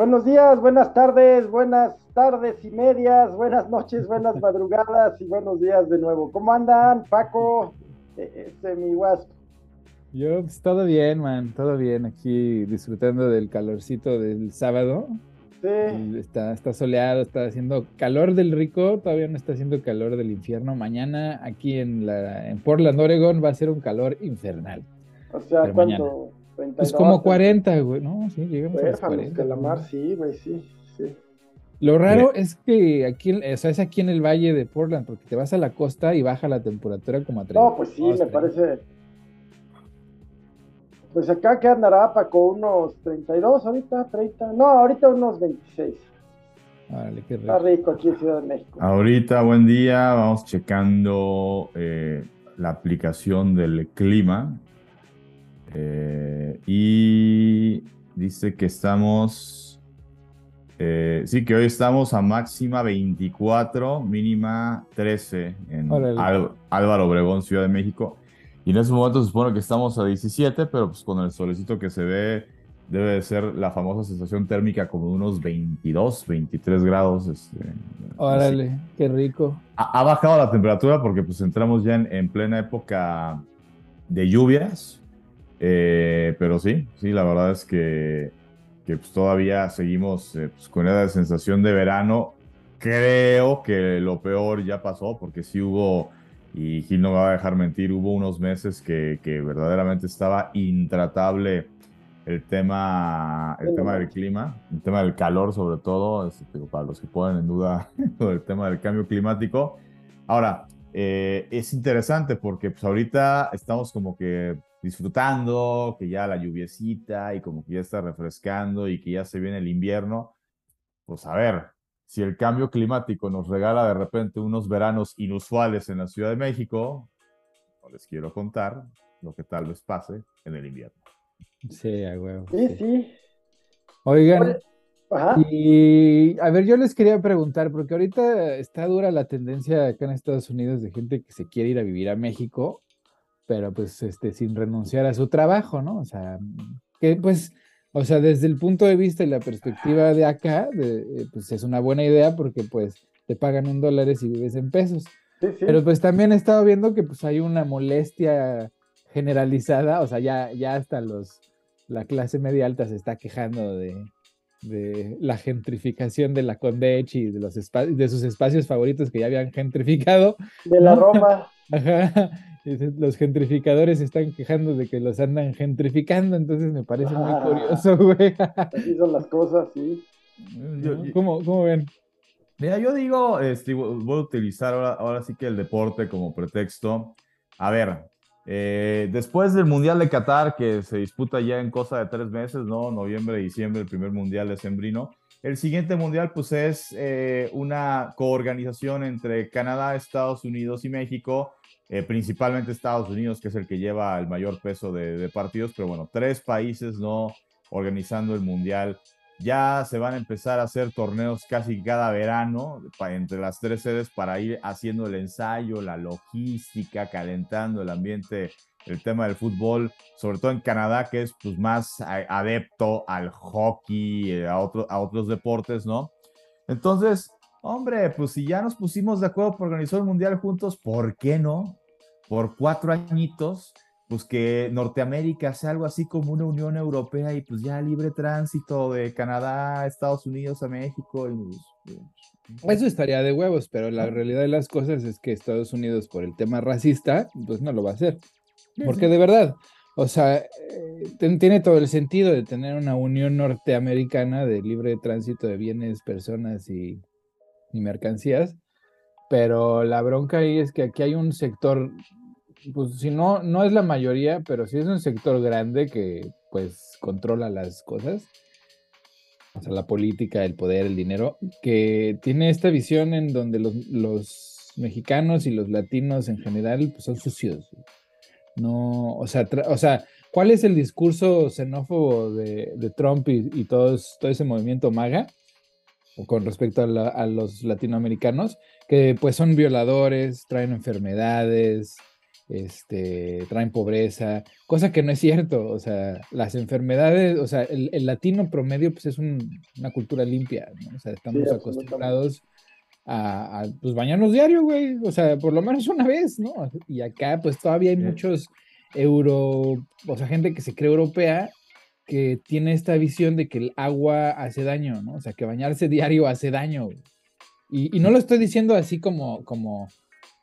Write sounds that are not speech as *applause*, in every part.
Buenos días, buenas tardes, buenas tardes y medias, buenas noches, buenas *laughs* madrugadas y buenos días de nuevo. ¿Cómo andan, Paco? E, este, mi wasp. Yo, pues todo bien, man, todo bien. Aquí disfrutando del calorcito del sábado. Sí. Está, está soleado, está haciendo calor del rico, todavía no está haciendo calor del infierno. Mañana aquí en, la, en Portland, Oregon, va a ser un calor infernal. O sea, Pero ¿cuánto? Pues como 40, güey, ¿no? Sí, llegamos a los Huérfanos, 40. que la güey. mar, sí, güey, sí, sí. Lo raro es que aquí, o sea, es aquí en el valle de Portland, porque te vas a la costa y baja la temperatura como a 30. No, pues sí, me parece. Pues acá que andará, Paco, unos 32 ahorita, 30. No, ahorita unos 26. Órale, qué Está rico. rico aquí en Ciudad de México. Ahorita, buen día, vamos checando eh, la aplicación del clima. Eh, y dice que estamos, eh, sí, que hoy estamos a máxima 24, mínima 13 en. Al- Álvaro Obregón, Ciudad de México. Y en ese momento se supone que estamos a 17, pero pues con el solecito que se ve, debe de ser la famosa sensación térmica como de unos 22, 23 grados. este, así. Órale, qué rico. Ha, ha bajado la temperatura porque pues entramos ya en, en plena época de lluvias. Eh, pero sí, sí, la verdad es que, que, pues, todavía seguimos eh, pues, con esa sensación de verano. Creo que lo peor ya pasó porque sí hubo, y Gil no me va a dejar mentir, hubo unos meses que, que verdaderamente estaba intratable el tema, el Sí, tema del clima, el tema del calor sobre todo, es, digo, para los que ponen en duda *laughs* del tema del cambio climático. Ahora, eh, es interesante porque pues ahorita estamos como que disfrutando, que ya la lluviecita y como que ya está refrescando y que ya se viene el invierno. Pues a ver, si el cambio climático nos regala de repente unos veranos inusuales en la Ciudad de México, no les quiero contar lo que tal vez pase en el invierno. Sí, a huevo. Sí, sí. sí. Oigan, Oye, Ajá. y a ver, yo les quería preguntar, porque ahorita está dura la tendencia acá en Estados Unidos de gente que se quiere ir a vivir a México, pero pues este, sin renunciar a su trabajo, ¿no? O sea, que pues, o sea, desde el punto de vista y la perspectiva de acá, de, eh, pues es una buena idea porque pues te pagan un dólares y vives en pesos. Sí, sí. Pero pues también he estado viendo que pues hay una molestia generalizada, o sea, ya, ya hasta los, la clase media alta se está quejando de, de la gentrificación de la Condech y de, los de sus espacios favoritos que ya habían gentrificado. de la. Roma. *laughs* Ajá. Los gentrificadores se están quejando de que los andan gentrificando, entonces me parece muy Ah. curioso, güey. Así son las cosas, sí. ¿Cómo, cómo ven? Mira, yo digo, este, vo- voy a utilizar ahora, ahora sí que el deporte como pretexto. A ver, eh, después del Mundial de Qatar, que se disputa ya en cosa de tres meses, ¿no? Noviembre, diciembre, el primer Mundial de Sembrino. El siguiente Mundial, pues es eh, una coorganización entre Canadá, Estados Unidos y México, eh, principalmente Estados Unidos, que es el que lleva el mayor peso de, de partidos, pero bueno, tres países, ¿no? Organizando el Mundial. Ya se van a empezar a hacer torneos casi cada verano entre las tres sedes para ir haciendo el ensayo, la logística, calentando el ambiente, el tema del fútbol, sobre todo en Canadá, que es pues, más adepto al hockey, eh, a, otro- a otros deportes, ¿no? Entonces, hombre, pues si ya nos pusimos de acuerdo por organizar el mundial juntos, ¿por qué no? Por cuatro añitos, pues que Norteamérica sea algo así como una Unión Europea y pues ya libre tránsito de Canadá, Estados Unidos a México. y, pues, Eso estaría de huevos, pero la realidad de las cosas es que Estados Unidos, por el tema racista, pues no lo va a hacer. Porque de verdad, o sea, eh, tiene todo el sentido de tener una unión norteamericana de libre tránsito de bienes, personas y, y mercancías, pero la bronca ahí es que aquí hay un sector, pues si no, no es la mayoría, pero sí es un sector grande que pues controla las cosas o sea, la política, el poder, el dinero, que tiene esta visión en donde los, los mexicanos y los latinos en general pues, son sucios. No, o sea, o sea, ¿cuál es el discurso xenófobo de, de Trump y, y todos, todo ese movimiento MAGA? Con respecto a, la- a los latinoamericanos, que pues son violadores, traen enfermedades este, traen pobreza, cosa que no es cierto, o sea, las enfermedades, o sea, el, latino promedio pues es una cultura limpia, ¿no? O sea, estamos acostumbrados a, pues bañarnos diario, güey, o sea, por lo menos una vez, ¿no? Y acá pues todavía hay muchos euro, o sea, gente que se cree europea que tiene esta visión de que el agua hace daño, ¿no? O sea, que bañarse diario hace daño. Y, y no lo estoy diciendo así como, como,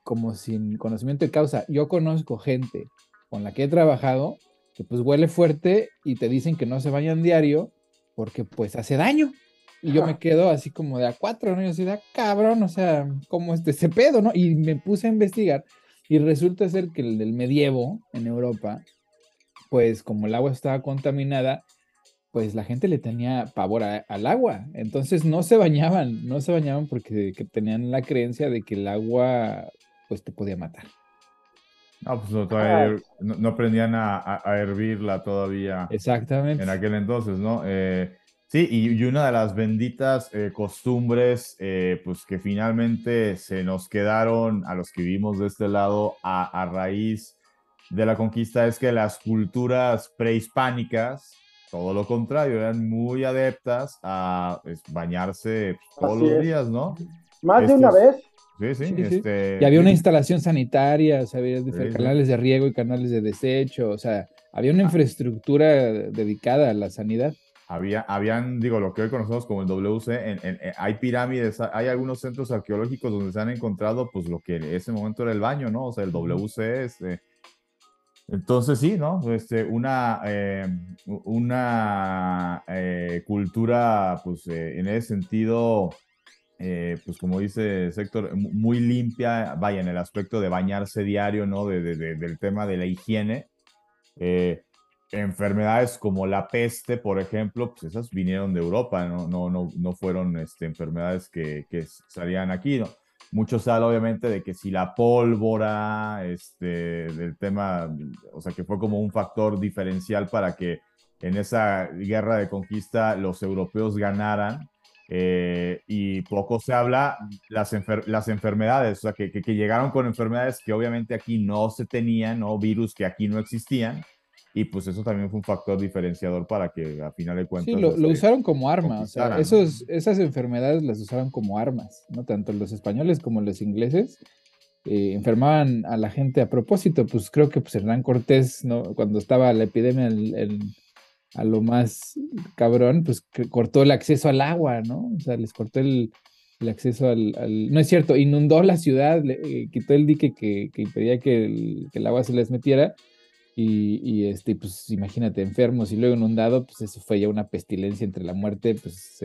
como sin conocimiento de causa. Yo conozco gente con la que he trabajado que pues huele fuerte y te dicen que no se bañan diario porque pues hace daño. Y yo me quedo así como de a cuatro, ¿no? Y así de a cabrón, o sea, como este ese pedo, ¿no? Y me puse a investigar y resulta ser que el del medievo en Europa, pues como el agua estaba contaminada, pues la gente le tenía pavor al agua. Entonces no se bañaban, no se bañaban porque tenían la creencia de que el agua pues te podía matar. No, pues no, todavía no, aprendían a, hervirla todavía. Exactamente. En aquel entonces, ¿no? Eh, sí, y, una de las benditas eh, costumbres, eh, pues que finalmente se nos quedaron a los que vivimos de este lado a, raíz de la conquista es que las culturas prehispánicas, todo lo contrario, eran muy adeptas a pues, bañarse todos los días, ¿no? Más de una vez. Sí, sí, este... Y había una instalación sanitaria, o sea, había canales de riego y canales de desecho, o sea, había una ah. infraestructura dedicada a la sanidad. Había, habían, digo, lo que hoy conocemos como el WC, en, hay pirámides, hay algunos centros arqueológicos donde se han encontrado, pues, lo que en ese momento era el baño, ¿no? O sea, el WC, este... Entonces, sí, ¿no? Este, una, eh, una eh, cultura, pues, eh, en ese sentido, eh, pues como dice Sector, muy limpia, vaya, en el aspecto de bañarse diario, ¿no? De, del tema de la higiene. Eh, enfermedades como la peste, por ejemplo, pues esas vinieron de Europa, no, no, no, no fueron este, enfermedades que, que salían aquí, ¿no? Mucho se obviamente de que si la pólvora, este, del tema, o sea, que fue como un factor diferencial para que en esa guerra de conquista los europeos ganaran, eh, y poco se habla las, las enfermedades, o sea, que, que, llegaron con enfermedades que obviamente aquí no se tenían, o virus que aquí no existían, y pues eso también fue un factor diferenciador para que a final de cuentas... Sí, lo, lo usaron como arma, o sea, esos, esas enfermedades las usaron como armas, ¿no? Tanto los españoles como los ingleses. Eh, enfermaban a la gente a propósito, pues creo que pues Hernán Cortés, ¿no? cuando estaba la epidemia el a lo más cabrón, pues que cortó el acceso al agua, ¿no? O sea, les cortó el, acceso al, No es cierto, inundó la ciudad, le, eh, quitó el dique que, impedía que el, agua se les metiera. Y, este, pues imagínate, enfermos y luego inundado, pues eso fue ya una pestilencia entre la muerte, pues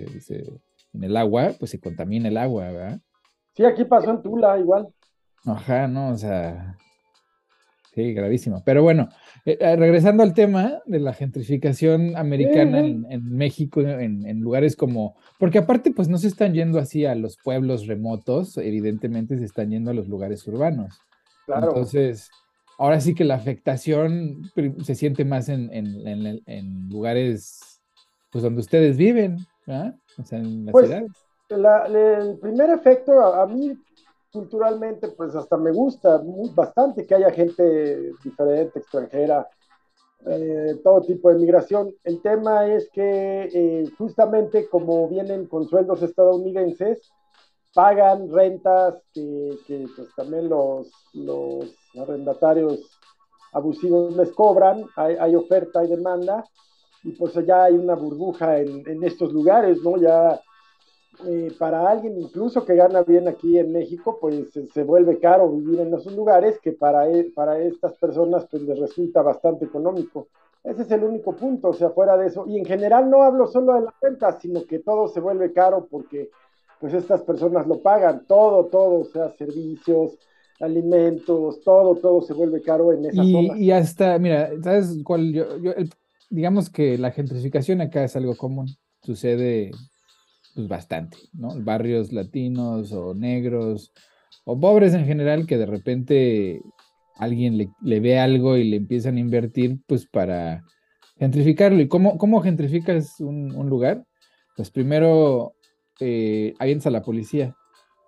en el agua, pues se contamina el agua, ¿verdad? Sí, aquí pasó en Tula igual. Ajá, no, o sea, Sí, gravísimo. Pero bueno, eh, eh, regresando al tema de la gentrificación americana en, México, en, lugares como, porque aparte pues no se están yendo así a los pueblos remotos, evidentemente se están yendo a los lugares urbanos. Claro. Entonces, ahora sí que la afectación se siente más en, lugares pues donde ustedes viven, ¿verdad? O sea, en las pues, ciudades. el primer efecto a, a mí culturalmente, pues hasta me gusta bastante que haya gente diferente, extranjera, eh, todo tipo de migración. El tema es que eh, justamente como vienen con sueldos estadounidenses, pagan rentas que, pues también los, los, arrendatarios abusivos les cobran, hay, oferta, hay demanda, y pues ya hay una burbuja en, en estos lugares, ¿no? Ya eh, para alguien incluso que gana bien aquí en México, pues se, vuelve caro vivir en esos lugares que para, e, para estas personas pues les resulta bastante económico. Ese es el único punto, o sea, fuera de eso. Y en general no hablo solo de la renta, sino que todo se vuelve caro porque pues estas personas lo pagan, todo, todo, o sea, servicios, alimentos, todo, todo se vuelve caro en esa y, Y hasta, mira, ¿sabes cuál? Yo, digamos que la gentrificación acá es algo común, sucede pues bastante, ¿no? Barrios latinos o negros o pobres en general que de repente alguien le, ve algo y le empiezan a invertir pues para gentrificarlo. ¿Y cómo, cómo gentrificas un, lugar? Pues primero eh, avientas a la policía,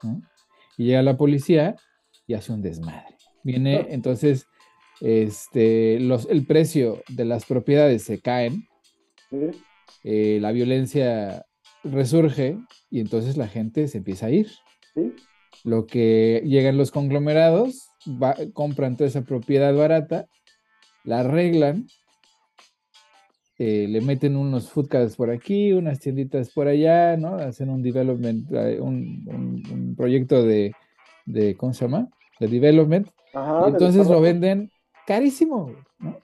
¿no? Y llega la policía y hace un desmadre. Viene, entonces, este, los, el precio de las propiedades se caen, eh, la violencia resurge y entonces la gente se empieza a ir. Lo que llegan los conglomerados, compran toda esa propiedad barata, la arreglan, eh, le meten unos food por aquí, unas tienditas por allá, ¿no? Hacen un development, eh, un, proyecto de, de, ¿cómo se llama? De development. entonces lo venden carísimo, ¿no?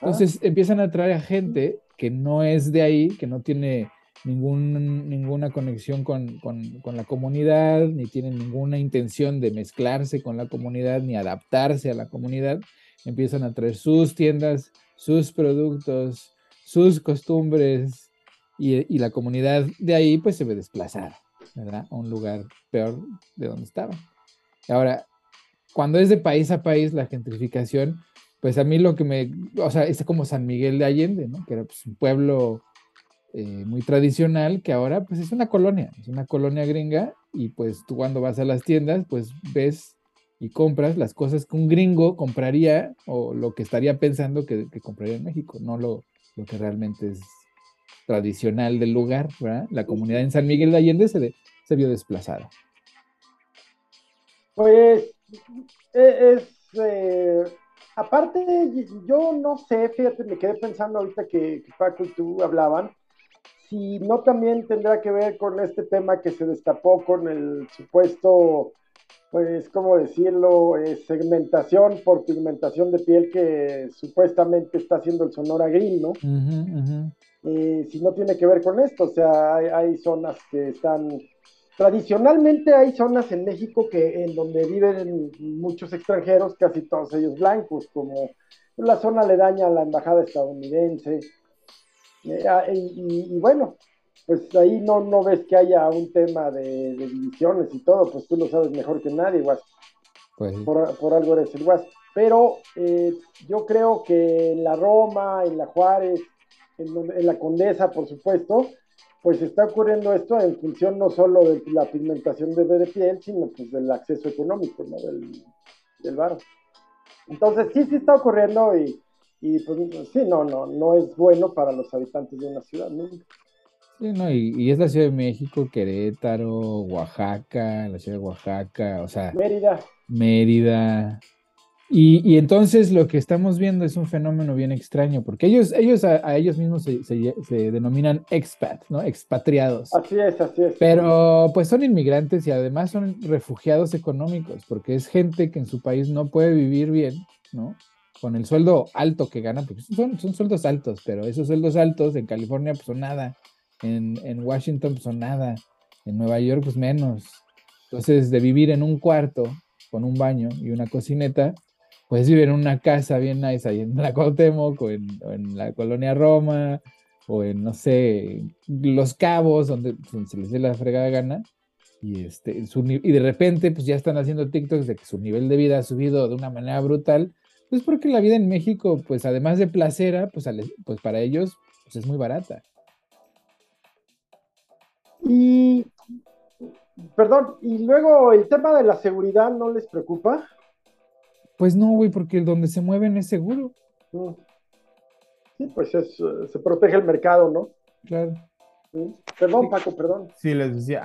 Entonces ah. empiezan a atraer a gente que no es de ahí, que no tiene ningún, ninguna conexión con, la comunidad, ni tiene ninguna intención de mezclarse con la comunidad, ni adaptarse a la comunidad. Empiezan a traer sus tiendas, sus productos, sus costumbres, y, y la comunidad de ahí pues se ve desplazada, ¿verdad? A un lugar peor de donde estaba. Ahora, cuando es de país a país la gentrificación, pues a mí lo que me, o sea, es como San Miguel de Allende, ¿no? Que era pues, un pueblo eh, muy tradicional que ahora pues es una colonia, es una colonia gringa y pues tú cuando vas a las tiendas pues ves y compras las cosas que un gringo compraría o lo que estaría pensando que, compraría en México, no lo, lo, que realmente es tradicional del lugar, ¿verdad? La comunidad en San Miguel de Allende se, se vio desplazada. Pues es... Eh, Aparte, yo no sé, fíjate, me quedé pensando ahorita que, Paco y tú hablaban, si no también tendrá que ver con este tema que se destapó con el supuesto, pues, ¿cómo decirlo?, eh, segmentación por pigmentación de piel que supuestamente está haciendo el Sonora Green, ¿no? Eh, si no tiene que ver con esto, o sea, hay zonas que están Tradicionalmente hay zonas en México que en donde viven muchos extranjeros, casi todos ellos blancos, como la zona aledaña a la embajada estadounidense. Y, bueno, pues ahí no, no ves que haya un tema de, divisiones y todo, pues tú lo sabes mejor que nadie, Guas. Pues por, algo eres el Guas. Pero eh, yo creo que en la Roma, en la Juárez, en la Condesa, por supuesto, pues está ocurriendo esto en función no solo de la pigmentación de, de piel, sino pues del acceso económico, ¿no? Del, del Entonces, sí, sí está ocurriendo y, y pues sí, no, no, no es bueno para los habitantes de una ciudad. Sí, no, y, y, es la Ciudad de México, Querétaro, Oaxaca, la Ciudad de Oaxaca, o sea. Mérida. Mérida, y, entonces lo que estamos viendo es un fenómeno bien extraño, porque ellos, ellos a, ellos mismos se, se, denominan expat, ¿no? Expatriados. Así es, así es. Pero pues son inmigrantes y además son refugiados económicos, porque es gente que en su país no puede vivir bien, ¿no? Con el sueldo alto que ganan, porque son, son sueldos altos, pero esos sueldos altos en California pues son nada, en, en Washington pues son nada, en Nueva York pues menos. Entonces, de vivir en un cuarto con un baño y una cocineta, puedes vivir en una casa bien nice ahí en la Cuauhtémoc o en, en la colonia Roma o en, no sé, Los Cabos, donde, se les dé la fregada gana. Y, este, y de repente, pues ya están haciendo TikToks de que su nivel de vida ha subido de una manera brutal. Pues porque la vida en México, pues además de placera, pues, pues para ellos pues es muy barata. Y, perdón, y luego el tema de la seguridad no les preocupa. Pues no, güey, porque donde se mueven es seguro. Sí, pues es, se protege el mercado, ¿no? Claro. Perdón, Paco, perdón. Sí, les decía,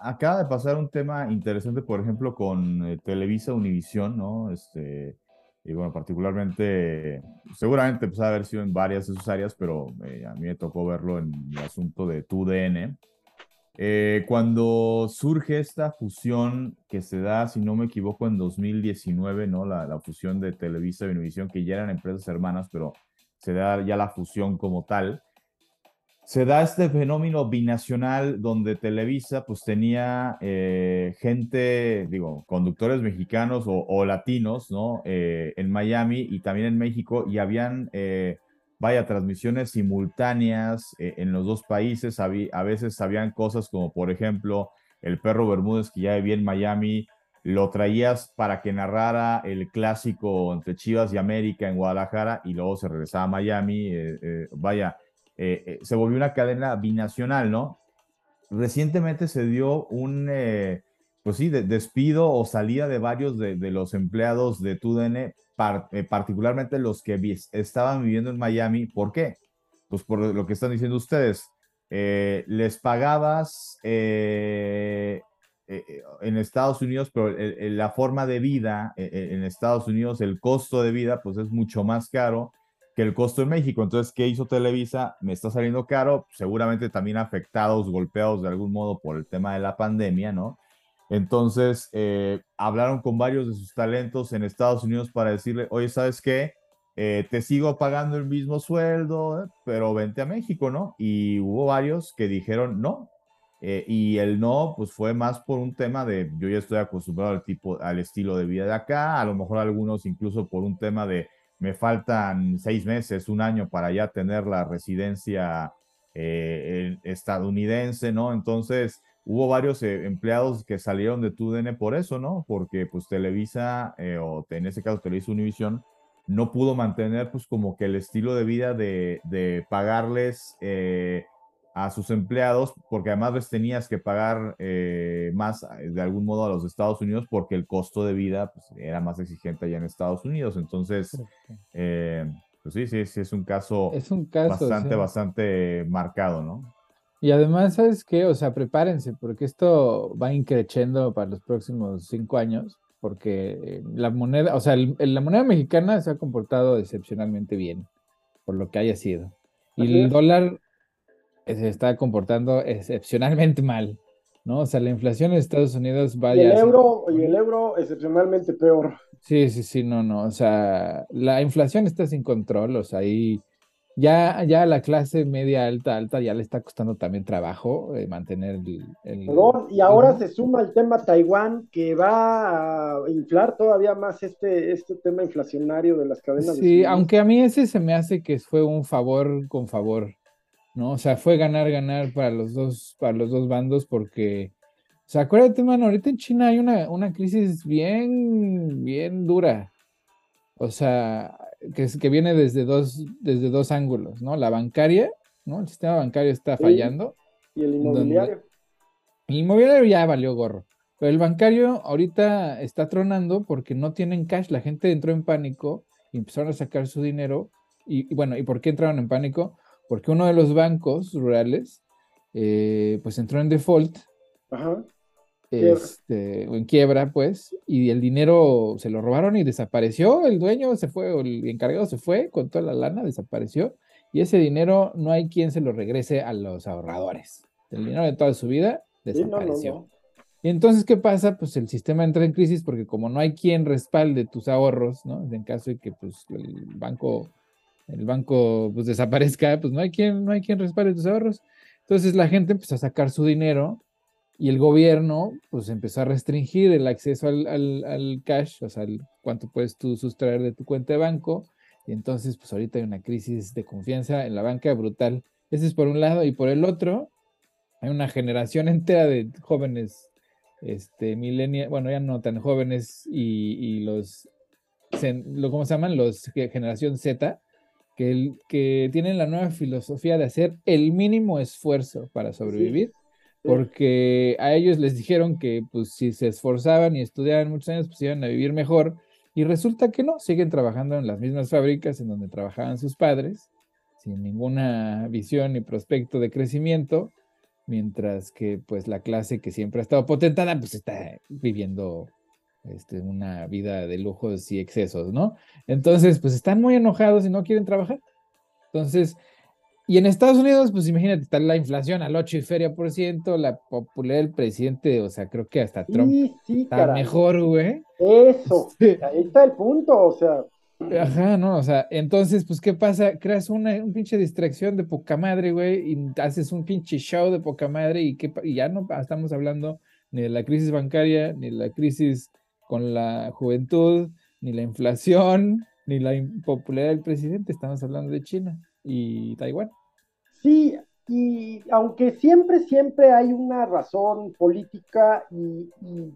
acaba de pasar un tema interesante, por ejemplo, con eh, Televisa Univisión, ¿no? Este, y bueno, particularmente, seguramente pues, ha haber sido en varias de sus áreas, pero eh, a mí me tocó verlo en el asunto de TUDN, eh, cuando surge esta fusión que se da, si no me equivoco, en 2019, ¿no? La, fusión de Televisa y Univisión, que ya eran empresas hermanas, pero se da ya la fusión como tal. Se da este fenómeno binacional donde Televisa pues tenía eh, gente, digo, conductores mexicanos o, latinos, ¿no? Eh, en Miami y también en México y habían vaya, transmisiones simultáneas eh, en los dos países. a veces sabían cosas como, por ejemplo, el perro Bermúdez que ya vivía en Miami, lo traías para que narrara el clásico entre Chivas y América en Guadalajara y luego se regresaba a Miami. Eh, eh, se volvió una cadena binacional, ¿no? Recientemente se dio un pues sí, de, despido o salida de varios de, los empleados de TUDN, eh, particularmente los que estaban viviendo en Miami. ¿Por qué? Pues por lo que están diciendo ustedes. Eh, les pagabas eh, en Estados Unidos, pero la forma de vida en Estados Unidos, el costo de vida, pues es mucho más caro que el costo en México. Entonces, ¿qué hizo Televisa? Me está saliendo caro, seguramente también afectados, golpeados de algún modo por el tema de la pandemia, ¿no? Entonces, eh, hablaron con varios de sus talentos en Estados Unidos para decirle, oye, ¿sabes qué? Eh, te sigo pagando el mismo sueldo, pero vente a México, ¿no? Y hubo varios que dijeron no. Eh, y el no, pues fue más por un tema de, yo ya estoy acostumbrado al tipo, al estilo de vida de acá, a lo mejor algunos incluso por un tema de, me faltan seis meses, un año para ya tener la residencia estadounidense, ¿no? Entonces, hubo varios eh, empleados que salieron de TUDN por eso, ¿no? Porque pues Televisa, eh, o en ese caso Televisa Univision, no pudo mantener pues como que el estilo de vida de, de pagarles eh, a sus empleados, porque además les tenías que pagar más de algún modo a los Estados Unidos porque el costo de vida pues, era más exigente allá en Estados Unidos. Entonces, pues sí, sí, sí, es un caso, es un caso bastante, bastante marcado, ¿no? Y además, ¿sabes qué? O sea, prepárense, porque esto va increciendo para los próximos cinco años, porque la moneda, o sea, la moneda mexicana se ha comportado excepcionalmente bien, por lo que haya sido. Y el dólar se está comportando excepcionalmente mal, ¿no? O sea, la inflación en Estados Unidos va y el euro Y el euro excepcionalmente peor. Sí, sí, sí, no, no. O sea, la inflación está sin control, o sea, ahí ya, ya la clase media alta, alta, ya le está costando también trabajo eh, mantener el, y ahora se suma el tema Taiwán, que va a inflar todavía más este, este tema inflacionario de las cadenas. Sí, aunque a mí ese se me hace que fue un favor con favor, ¿no? O sea, fue ganar, ganar para los dos, para los dos bandos, porque, o sea, acuérdate, mano, ahorita en China hay una, una crisis bien, bien dura. O sea, que, que viene desde dos, desde dos ángulos, ¿no? La bancaria, ¿no? El sistema bancario está fallando. Y el inmobiliario. el inmobiliario ya valió gorro. Pero el bancario ahorita está tronando porque no tienen cash. La gente entró en pánico y empezaron a sacar su dinero. Y, bueno, ¿y por qué entraron en pánico? Porque uno de los bancos rurales, eh, pues entró en default. Ajá este, o en quiebra, pues, y el dinero se lo robaron y desapareció, el dueño se fue, o el encargado se fue con toda la lana, desapareció, y ese dinero no hay quien se lo regrese a los ahorradores. El dinero de toda su vida desapareció. Y entonces, ¿qué pasa? Pues el sistema entra en crisis porque como no hay quien respalde tus ahorros, ¿no? En caso de que pues, el banco, el banco pues, desaparezca, pues no hay quien, no hay quien respalde tus ahorros. Entonces la gente empezó a sacar su dinero y el gobierno pues empezó a restringir el acceso al, cash, o sea, cuánto puedes tú sustraer de tu cuenta de banco. Y entonces pues ahorita hay una crisis de confianza en la banca brutal. Ese es por un lado. Y por el otro, hay una generación entera de jóvenes, este, millennials, bueno, ya no tan jóvenes y, los, ¿cómo se llaman? Los generación Z, que, que tienen la nueva filosofía de hacer el mínimo esfuerzo para sobrevivir porque a ellos les dijeron que pues si se esforzaban y estudiaban muchos años, pues iban a vivir mejor, y resulta que no, siguen trabajando en las mismas fábricas en donde trabajaban sus padres, sin ninguna visión ni prospecto de crecimiento, mientras que pues la clase que siempre ha estado potentada, pues está viviendo este, una vida de lujos y excesos, ¿no? Entonces, pues están muy enojados y no quieren trabajar. Entonces, y en Estados Unidos, pues imagínate, está la inflación al 8 y feria por ciento, la popularidad del presidente, o sea, creo que hasta Trump está mejor, güey. Eso, *laughs* ahí está el punto, o sea. Ajá, no, o sea, entonces, pues, ¿qué pasa? Creas una un pinche distracción de poca madre, güey, y haces un pinche show de poca madre, y, que, y ya no estamos hablando ni de la crisis bancaria, ni de la crisis con la juventud, ni la inflación, *laughs* ni la impopularidad del presidente, estamos hablando de China y Taiwán. Sí, y aunque siempre, siempre hay una razón política y,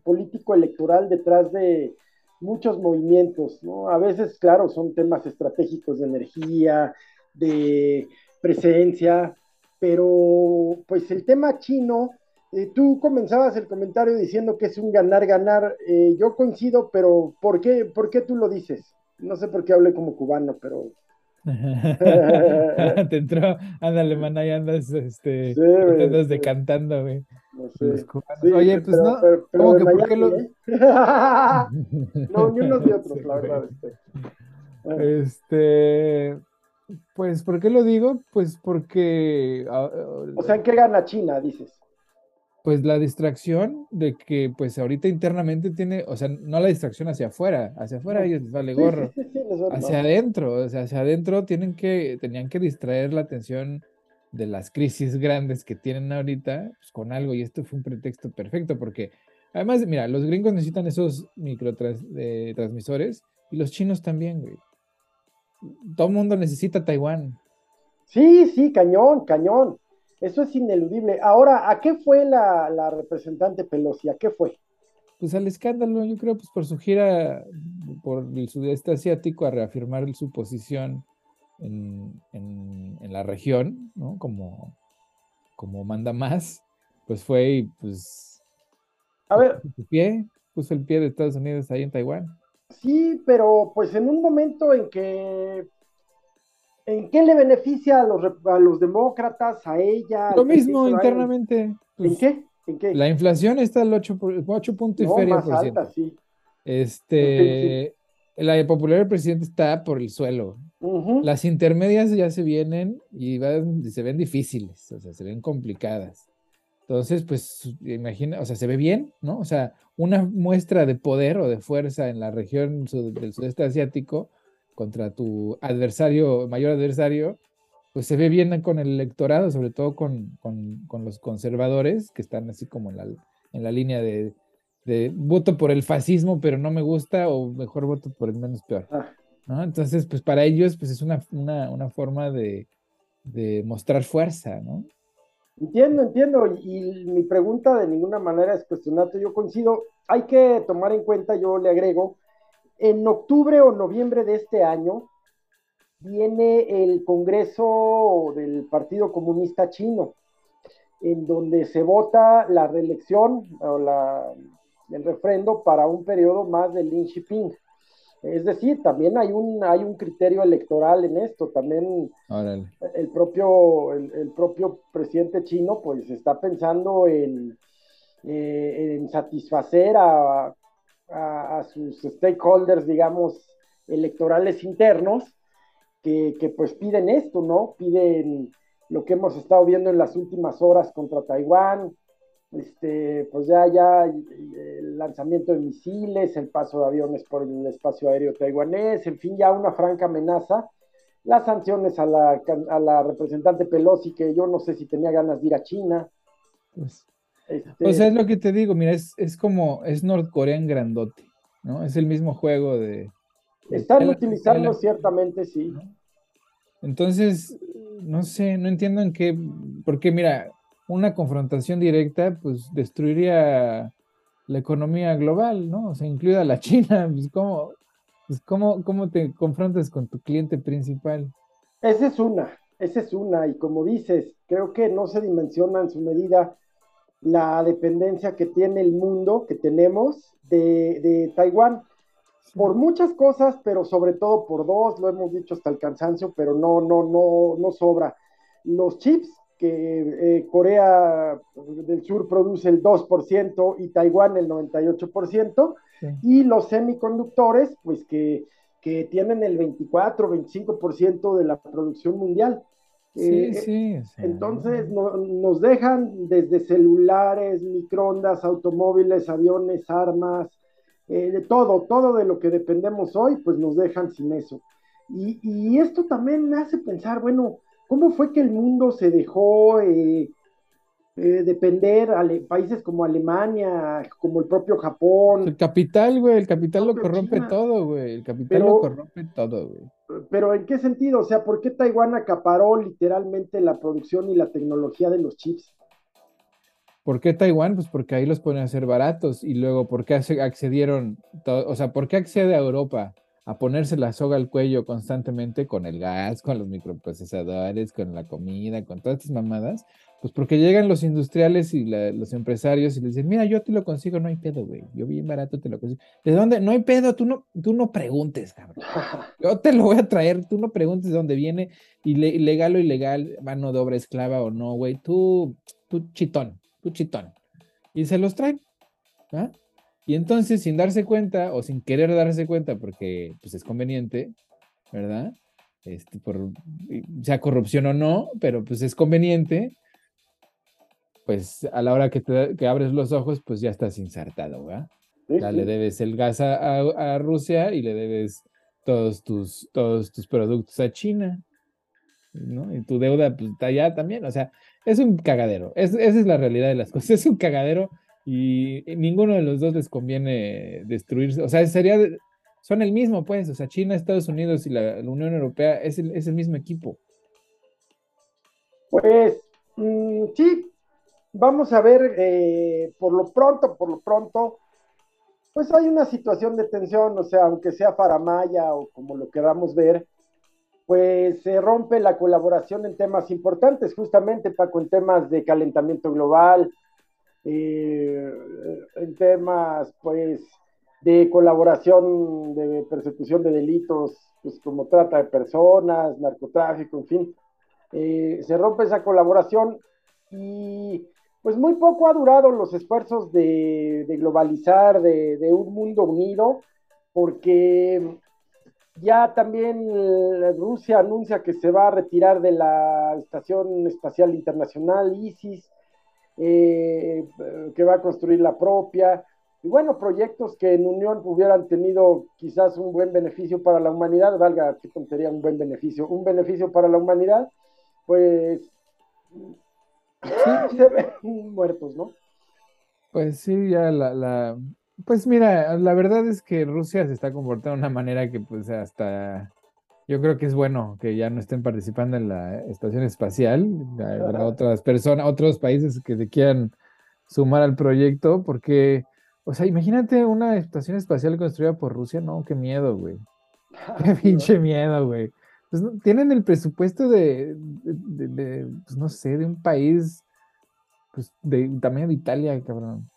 político-electoral detrás de muchos movimientos, ¿no? A veces, claro, son temas estratégicos de energía, de presencia, pero pues el tema chino eh, tú comenzabas el comentario diciendo que es un ganar-ganar. Eh, yo coincido, pero ¿por qué, ¿por qué tú lo dices? No sé por qué hablé como cubano, pero *laughs* Te entró, ándale, man, ahí andas, este, sí, andas decantando, güey. No sé. Oye, pues no, ¿cómo que por qué lo... ¿eh? *laughs* no, ni unos ni *laughs* otros, la verdad. Este. este, pues, ¿por qué lo digo? Pues porque... Ah, o sea, ¿en qué gana China, dices? Pues la distracción de que pues ahorita internamente tiene, o sea, no la distracción hacia afuera, hacia afuera ellos les vale gorro, hacia adentro, o sea, hacia adentro tienen que, tenían que distraer la atención de las crisis grandes que tienen ahorita pues, con algo y esto fue un pretexto perfecto porque además, mira, los gringos necesitan esos microtransmisores y los chinos también, güey. Todo el mundo necesita Taiwán. Sí, sí, cañón, cañón. Eso es ineludible. Ahora, ¿a qué fue la, representante Pelosi? ¿A qué fue? Pues al escándalo, yo creo, pues por su gira por el sudeste asiático a reafirmar su posición en, la región, ¿no? Como, como manda más, pues fue y pues... A ver. Puso, pie, puso el pie de Estados Unidos ahí en Taiwán. Sí, pero pues en un momento en que ¿En qué le beneficia a los, a los demócratas, a ella? Lo mismo internamente. ¿En pues, qué? ¿En qué? La inflación está al 8, 8 puntos y feria más alta, sí. Este, la popularidad del presidente está por el suelo. Las intermedias ya se vienen y, se ven difíciles, o sea, se ven complicadas. Entonces, pues, imagina, o sea, se ve bien, ¿no? O sea, una muestra de poder o de fuerza en la región del sudeste asiático contra tu adversario, mayor adversario, pues se ve bien con el electorado, sobre todo con, los conservadores, que están así como en la, en la línea de, voto por el fascismo, pero no me gusta, o mejor voto por el menos peor. Ah. Entonces, pues para ellos, pues es una, una, forma de, mostrar fuerza, ¿no? Entiendo, entiendo, y, mi pregunta de ninguna manera es cuestionarte, yo coincido, hay que tomar en cuenta, yo le agrego, en octubre o noviembre de este año viene el Congreso del Partido Comunista Chino, en donde se vota la reelección o la, el refrendo para un periodo más de Lin Xiping. Es decir, también hay un, hay un criterio electoral en esto. También el propio, el, propio presidente chino pues está pensando en, eh, en satisfacer a a, sus stakeholders, digamos, electorales internos, que, que, pues piden esto, ¿no? Piden lo que hemos estado viendo en las últimas horas contra Taiwán, este, pues ya, ya el lanzamiento de misiles, el paso de aviones por el espacio aéreo taiwanés, en fin, ya una franca amenaza. Las sanciones a la, a la representante Pelosi, que yo no sé si tenía ganas de ir a China. Pues, este... O sea, es lo que te digo, mira, es, es como, es Norcorea en grandote, ¿no? Es el mismo juego de... Están utilizando ciertamente, sí. Entonces, no sé, no entiendo en qué, porque mira, una confrontación directa, pues destruiría la economía global, ¿no? O sea, incluida la *laughs* China, pues cómo, pues cómo, cómo te confrontas con tu cliente principal. Esa es una, esa es una, y como dices, creo que no se dimensiona en su medida la dependencia que tiene el mundo, que tenemos de, Taiwán, por muchas cosas, pero sobre todo por dos, lo hemos dicho hasta el cansancio, pero no, no, no, no sobra. Los chips que eh, Corea del Sur produce el 2% y Taiwán el 98%, y los semiconductores, pues que, que tienen el 24, 25% de la producción mundial. Sí, eh, sí, Entonces nos dejan desde celulares, microondas, automóviles, aviones, armas, eh, de todo, todo de lo que dependemos hoy, pues nos dejan sin eso. Y, esto también me hace pensar, bueno, ¿cómo fue que el mundo se dejó eh, eh, depender a países como Alemania, como el propio Japón. El capital, güey, el capital lo corrompe todo, güey. El capital lo corrompe todo, güey. Pero ¿en qué sentido? O sea, ¿por qué Taiwán acaparó literalmente la producción y la tecnología de los chips? ¿Por qué Taiwán? Pues porque ahí los ponen a ser baratos. Y luego, ¿por qué accedieron? o sea, ¿por qué accede a Europa? a ponerse la soga al cuello constantemente con el gas, con los microprocesadores, con la comida, con todas estas mamadas, Pues porque llegan los industriales y los empresarios y les dicen, mira, yo te lo consigo, no hay pedo, güey. Yo bien barato te lo consigo. ¿De dónde? No hay pedo, tú no, tú no preguntes, cabrón. *laughs* Yo te lo voy a traer, tú no preguntes de dónde viene, legal o ilegal, mano de obra esclava o no, güey. Tú, tú chitón, tú chitón. Y se los traen. ¿ah? Y entonces, sin darse cuenta o sin querer darse cuenta, porque pues es conveniente, ¿verdad? Este, por, sea corrupción o no, pero pues es conveniente, pues a la hora que, te, abres los ojos, pues ya estás insertado, ¿verdad? ya le debes el gas a, Rusia y le debes todos tus, todos tus productos a China, ¿no? Y tu deuda pues, está allá también, o sea, es un cagadero, esa es la realidad de las cosas, *laughs* es un cagadero y ninguno de los dos les conviene destruirse, o sea, sería, son el mismo, pues, o sea, China, Estados Unidos y la, Unión Europea es el, es el mismo equipo. Pues, mm, sí, vamos a ver, eh, por lo pronto, por lo pronto, pues hay una situación de tensión, o sea, aunque sea Faramaya o como lo queramos ver, pues se rompe la colaboración en temas importantes, justamente, Paco, en temas de calentamiento global, eh, en temas, pues, de colaboración, de persecución de delitos, pues como trata de personas, narcotráfico, en fin. Eh, se rompe esa colaboración y pues muy poco ha durado los esfuerzos de, globalizar, de, un mundo unido, porque ya también Rusia anuncia que se va a retirar de la Estación Espacial Internacional, ISIS, eh, que va a construir la propia. Y bueno, proyectos que en unión hubieran tenido quizás un buen beneficio para la humanidad, valga qué tontería un buen beneficio, un beneficio para la humanidad, pues *laughs* se ven muertos, ¿no? Pues sí, ya la, la, pues mira, la verdad es que Rusia se está comportando de una manera que pues hasta yo creo que es bueno que ya no estén participando en la estación espacial, habrá otras personas, otros países que se quieran sumar al proyecto, porque, o sea, imagínate una estación espacial construida por Rusia, no, qué miedo, güey. *laughs* Qué pinche miedo, güey. Pues, tienen el presupuesto de, pues no sé, de un país, pues de tamaño de Italia, cabrón.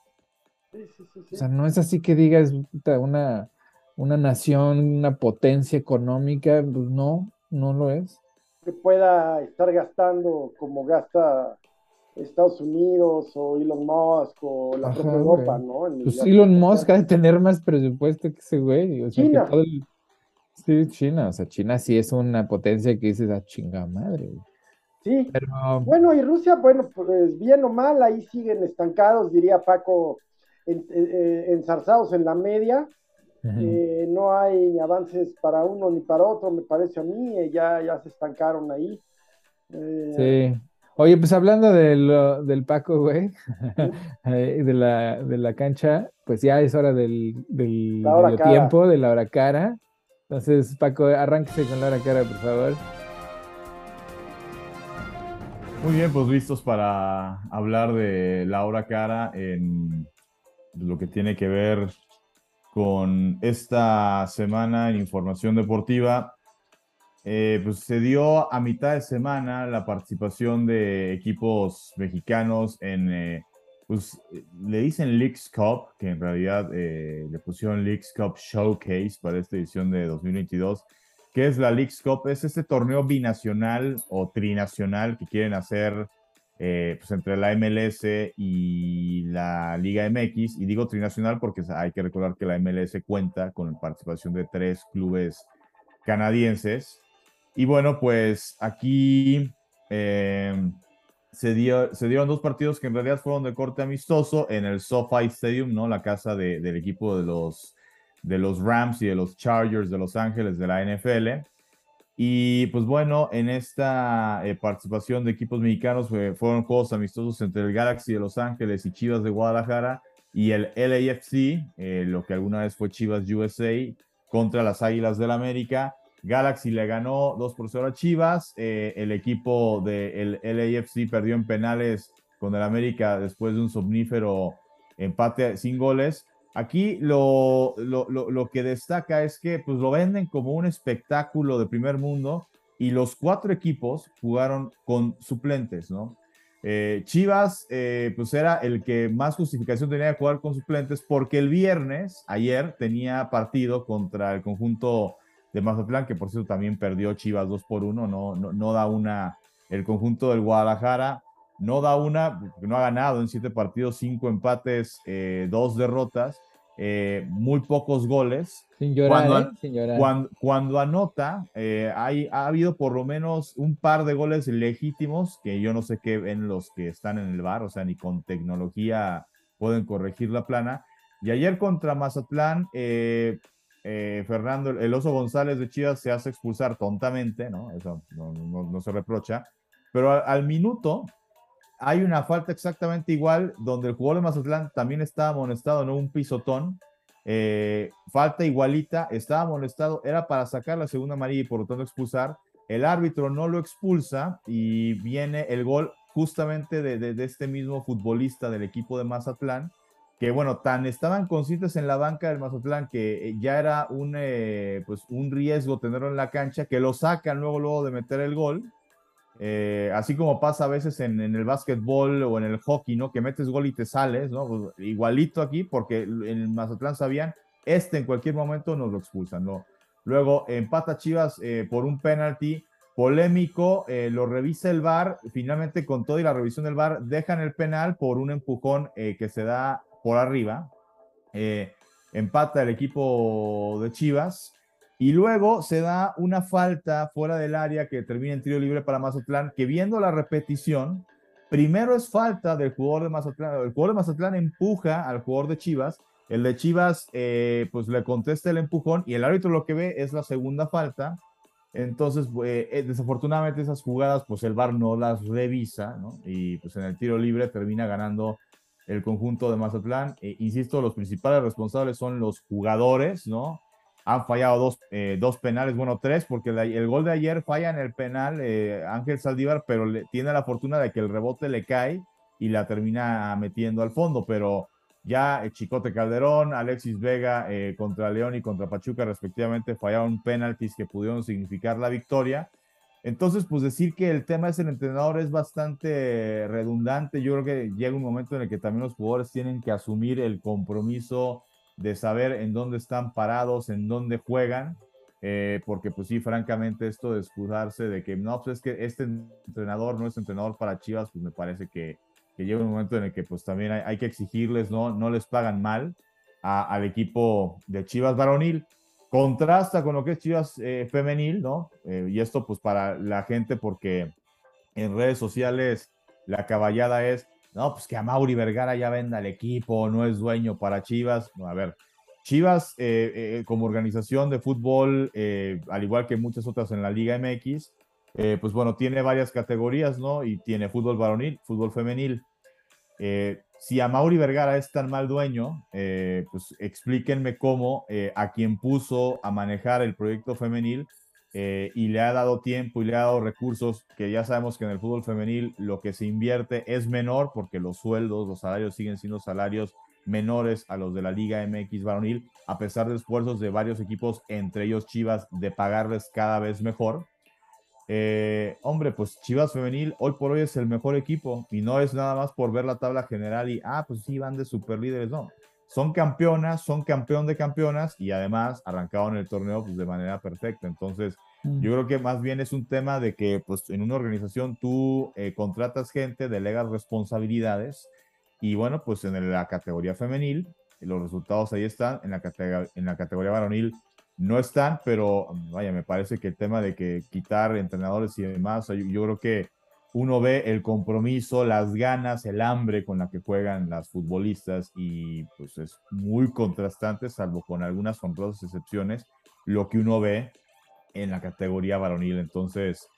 O sea, no es así que digas una, una nación, una potencia económica, pues no, no lo es. Que pueda estar gastando como gasta Estados Unidos o Elon Musk o la propia Europa, ¿no? pues Elon Musk ha de tener más presupuesto que ese güey. O sea, China. Que todo el Sí, China, o sea, China sí es una potencia que dices, a ah, chinga madre. Sí, pero... bueno, y Rusia, bueno, pues bien o mal, ahí siguen estancados, diría Paco, en, eh, enzarzados en la media. Eh, no hay avances para uno ni para otro, me parece a mí, eh, ya, ya se estancaron ahí. sí. Oye, pues hablando del Paco, güey, *laughs* de, la, de la cancha, pues ya es hora del, del tiempo, de la hora cara. Entonces, Paco, arránquese con la cara, por favor. Muy bien, pues listos para hablar de Laura Cara en lo que tiene que ver con esta semana en información deportiva. Eh, pues se dio a mitad de semana la participación de equipos mexicanos en eh, pues le dicen Leagues Cup, que en realidad eh, le pusieron Leagues Cup Showcase para esta edición de 2022. ¿Qué es la Leagues Cup? Es este torneo binacional o trinacional que quieren hacer eh, pues entre la MLS y la Liga MX. Y digo trinacional porque hay que recordar que la MLS cuenta con la participación de tres clubes canadienses. Y bueno, pues aquí... Eh, se, dio, se dieron dos partidos que en realidad fueron de corte amistoso en el SoFi Stadium, ¿no? La casa del equipo de los, de los Rams y de los Chargers de Los Ángeles de la NFL. Y pues bueno, en esta eh, participación de equipos mexicanos fueron juegos amistosos entre el Galaxy de Los Ángeles y Chivas de Guadalajara y el LAFC, eh, lo que alguna vez fue Chivas USA, contra las Águilas del América. Galaxy le ganó 2 por 0 a Chivas. Eh, el equipo del LAFC perdió en penales con el América después de un somnífero empate sin goles. Aquí lo, lo, que destaca es que pues, lo venden como un espectáculo de primer mundo y los cuatro equipos jugaron con suplentes, ¿no? Eh, Chivas, eh, pues era el que más justificación tenía de jugar con suplentes porque el viernes, ayer, tenía partido contra el conjunto de Mazatlán, que por cierto también perdió Chivas 2 por 1, no, no, no da una, el conjunto del Guadalajara no da una, porque no ha ganado en siete partidos, cinco empates, eh, dos derrotas, muy pocos goles. Sin llorar, cuando, sin llorar. Cuando, cuando anota, hay, ha habido por lo menos un par de goles legítimos que yo no sé qué ven los que están en el bar, o sea, ni con tecnología pueden corregir la plana. Y ayer contra Mazatlán, eh, Fernando, el oso González de Chivas se hace expulsar tontamente, ¿no? Eso no, se reprocha. Pero al, minuto hay una falta exactamente igual donde el jugador de Mazatlán también estaba amonestado, ¿no? Un pisotón. Eh, falta igualita, estaba amonestado, era para sacar la segunda amarilla y por lo tanto expulsar. El árbitro no lo expulsa y viene el gol justamente de este mismo futbolista del equipo de Mazatlán que bueno, tan estaban conscientes en la banca del Mazatlán que ya era un, eh, pues un riesgo tenerlo en la cancha, que lo sacan luego, luego de meter el gol. Eh, así como pasa a veces en, el básquetbol o en el hockey, ¿no? Que metes gol y te sales, ¿no? Pues igualito aquí, porque en el Mazatlán sabían, este en cualquier momento nos lo expulsan, ¿no? Luego empata Chivas eh, por un penalti polémico, eh, lo revisa el VAR, finalmente con todo y la revisión del VAR, dejan el penal por un empujón que se da por arriba. Eh, empata el equipo de Chivas. Y luego se da una falta fuera del área que termina en tiro libre para Mazatlán, que viendo la repetición, primero es falta del jugador de Mazatlán. El jugador de Mazatlán empuja al jugador de Chivas. El de Chivas, eh, pues le contesta el empujón y el árbitro lo que ve es la segunda falta. Entonces, eh, desafortunadamente esas jugadas, pues el VAR no las revisa. Y pues en el tiro libre termina ganando el conjunto de Mazatlán. Eh, insisto, los principales responsables son los jugadores, ¿no? Han fallado dos, eh, dos penales, bueno, tres, porque el, gol de ayer falla en el penal eh, Ángel Saldívar, pero le, tiene la fortuna de que el rebote le cae y la termina metiendo al fondo, pero ya Chicote Calderón, Alexis Vega contra León y contra Pachuca respectivamente fallaron penaltis que pudieron significar la victoria entonces, pues decir que el tema es el entrenador es bastante redundante. Yo creo que llega un momento en el que también los jugadores tienen que asumir el compromiso de saber en dónde están parados, en dónde juegan, eh, porque pues sí, francamente esto de escudarse de que no, pues es que este entrenador no es entrenador para Chivas, pues me parece que, que llega un momento en el que pues también hay, que exigirles, ¿no? No les pagan mal al equipo de Chivas varonil contrasta con lo que es Chivas eh, femenil, ¿no? Eh, y esto pues para la gente porque en redes sociales la caballada es, no, pues que a Mauri Vergara ya venda el equipo, no es dueño para Chivas. No, a ver, Chivas eh, como organización de fútbol, al igual que muchas otras en la Liga MX, pues bueno, tiene varias categorías, ¿no? Y tiene fútbol varonil, fútbol femenil. Eh, si a Mauri Vergara es tan mal dueño, eh, pues explíquenme cómo eh, a quien puso a manejar el proyecto femenil eh, y le ha dado tiempo y le ha dado recursos, que ya sabemos que en el fútbol femenil lo que se invierte es menor porque los sueldos, los salarios siguen siendo salarios menores a los de la Liga MX varonil, a pesar de esfuerzos de varios equipos, entre ellos Chivas, de pagarles cada vez mejor. Eh, hombre, pues Chivas Femenil hoy por hoy es el mejor equipo y no es nada más por ver la tabla general y, ah, pues sí, van de super líderes, no. Son campeonas, son campeón de campeonas y además arrancaron el torneo pues, de manera perfecta. Entonces, mm. yo creo que más bien es un tema de que pues en una organización tú eh, contratas gente, delegas responsabilidades y bueno, pues en la categoría femenil, los resultados ahí están, en la, en la categoría varonil no están, pero vaya, me parece que el tema de que quitar entrenadores y demás, yo, yo, creo que uno ve el compromiso, las ganas, el hambre con la que juegan las futbolistas y pues es muy contrastante, salvo con algunas honrosas excepciones, lo que uno ve en la categoría varonil. Entonces,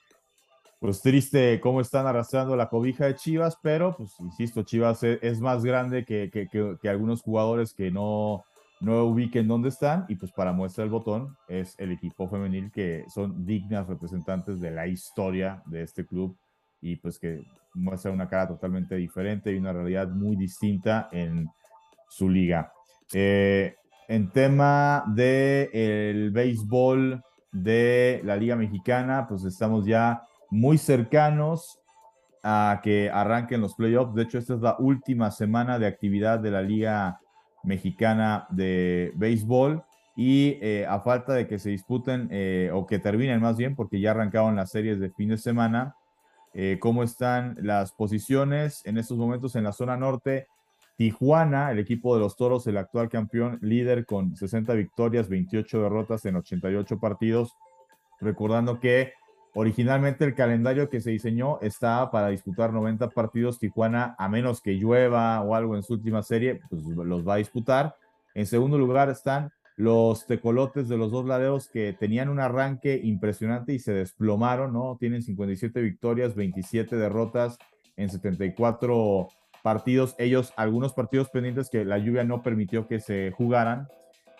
pues triste cómo están arrastrando la cobija de Chivas, pero pues insisto, Chivas es, más grande que algunos jugadores que no no ubiquen dónde están y pues para muestra el botón es el equipo femenil que son dignas representantes de la historia de este club y pues que muestra una cara totalmente diferente y una realidad muy distinta en su liga. Eh, en tema de el béisbol de la liga mexicana, pues estamos ya muy cercanos a que arranquen los playoffs. De hecho, esta es la última semana de actividad de la Liga Mexicana de Béisbol y eh, a falta de que se disputen eh, o que terminen más bien, porque ya arrancaron las series de fin de semana, eh, cómo están las posiciones en estos momentos en la zona norte. Tijuana, el equipo de los Toros, el actual campeón líder con 60 victorias, 28 derrotas en 88 partidos. Recordando que originalmente el calendario que se diseñó estaba para disputar 90 partidos. Tijuana, a menos que llueva o algo en su última serie, pues los va a disputar. En segundo lugar están los tecolotes de los dos laderos que tenían un arranque impresionante y se desplomaron, ¿no? Tienen 57 victorias, 27 derrotas en 74 partidos. Ellos, algunos partidos pendientes que la lluvia no permitió que se jugaran.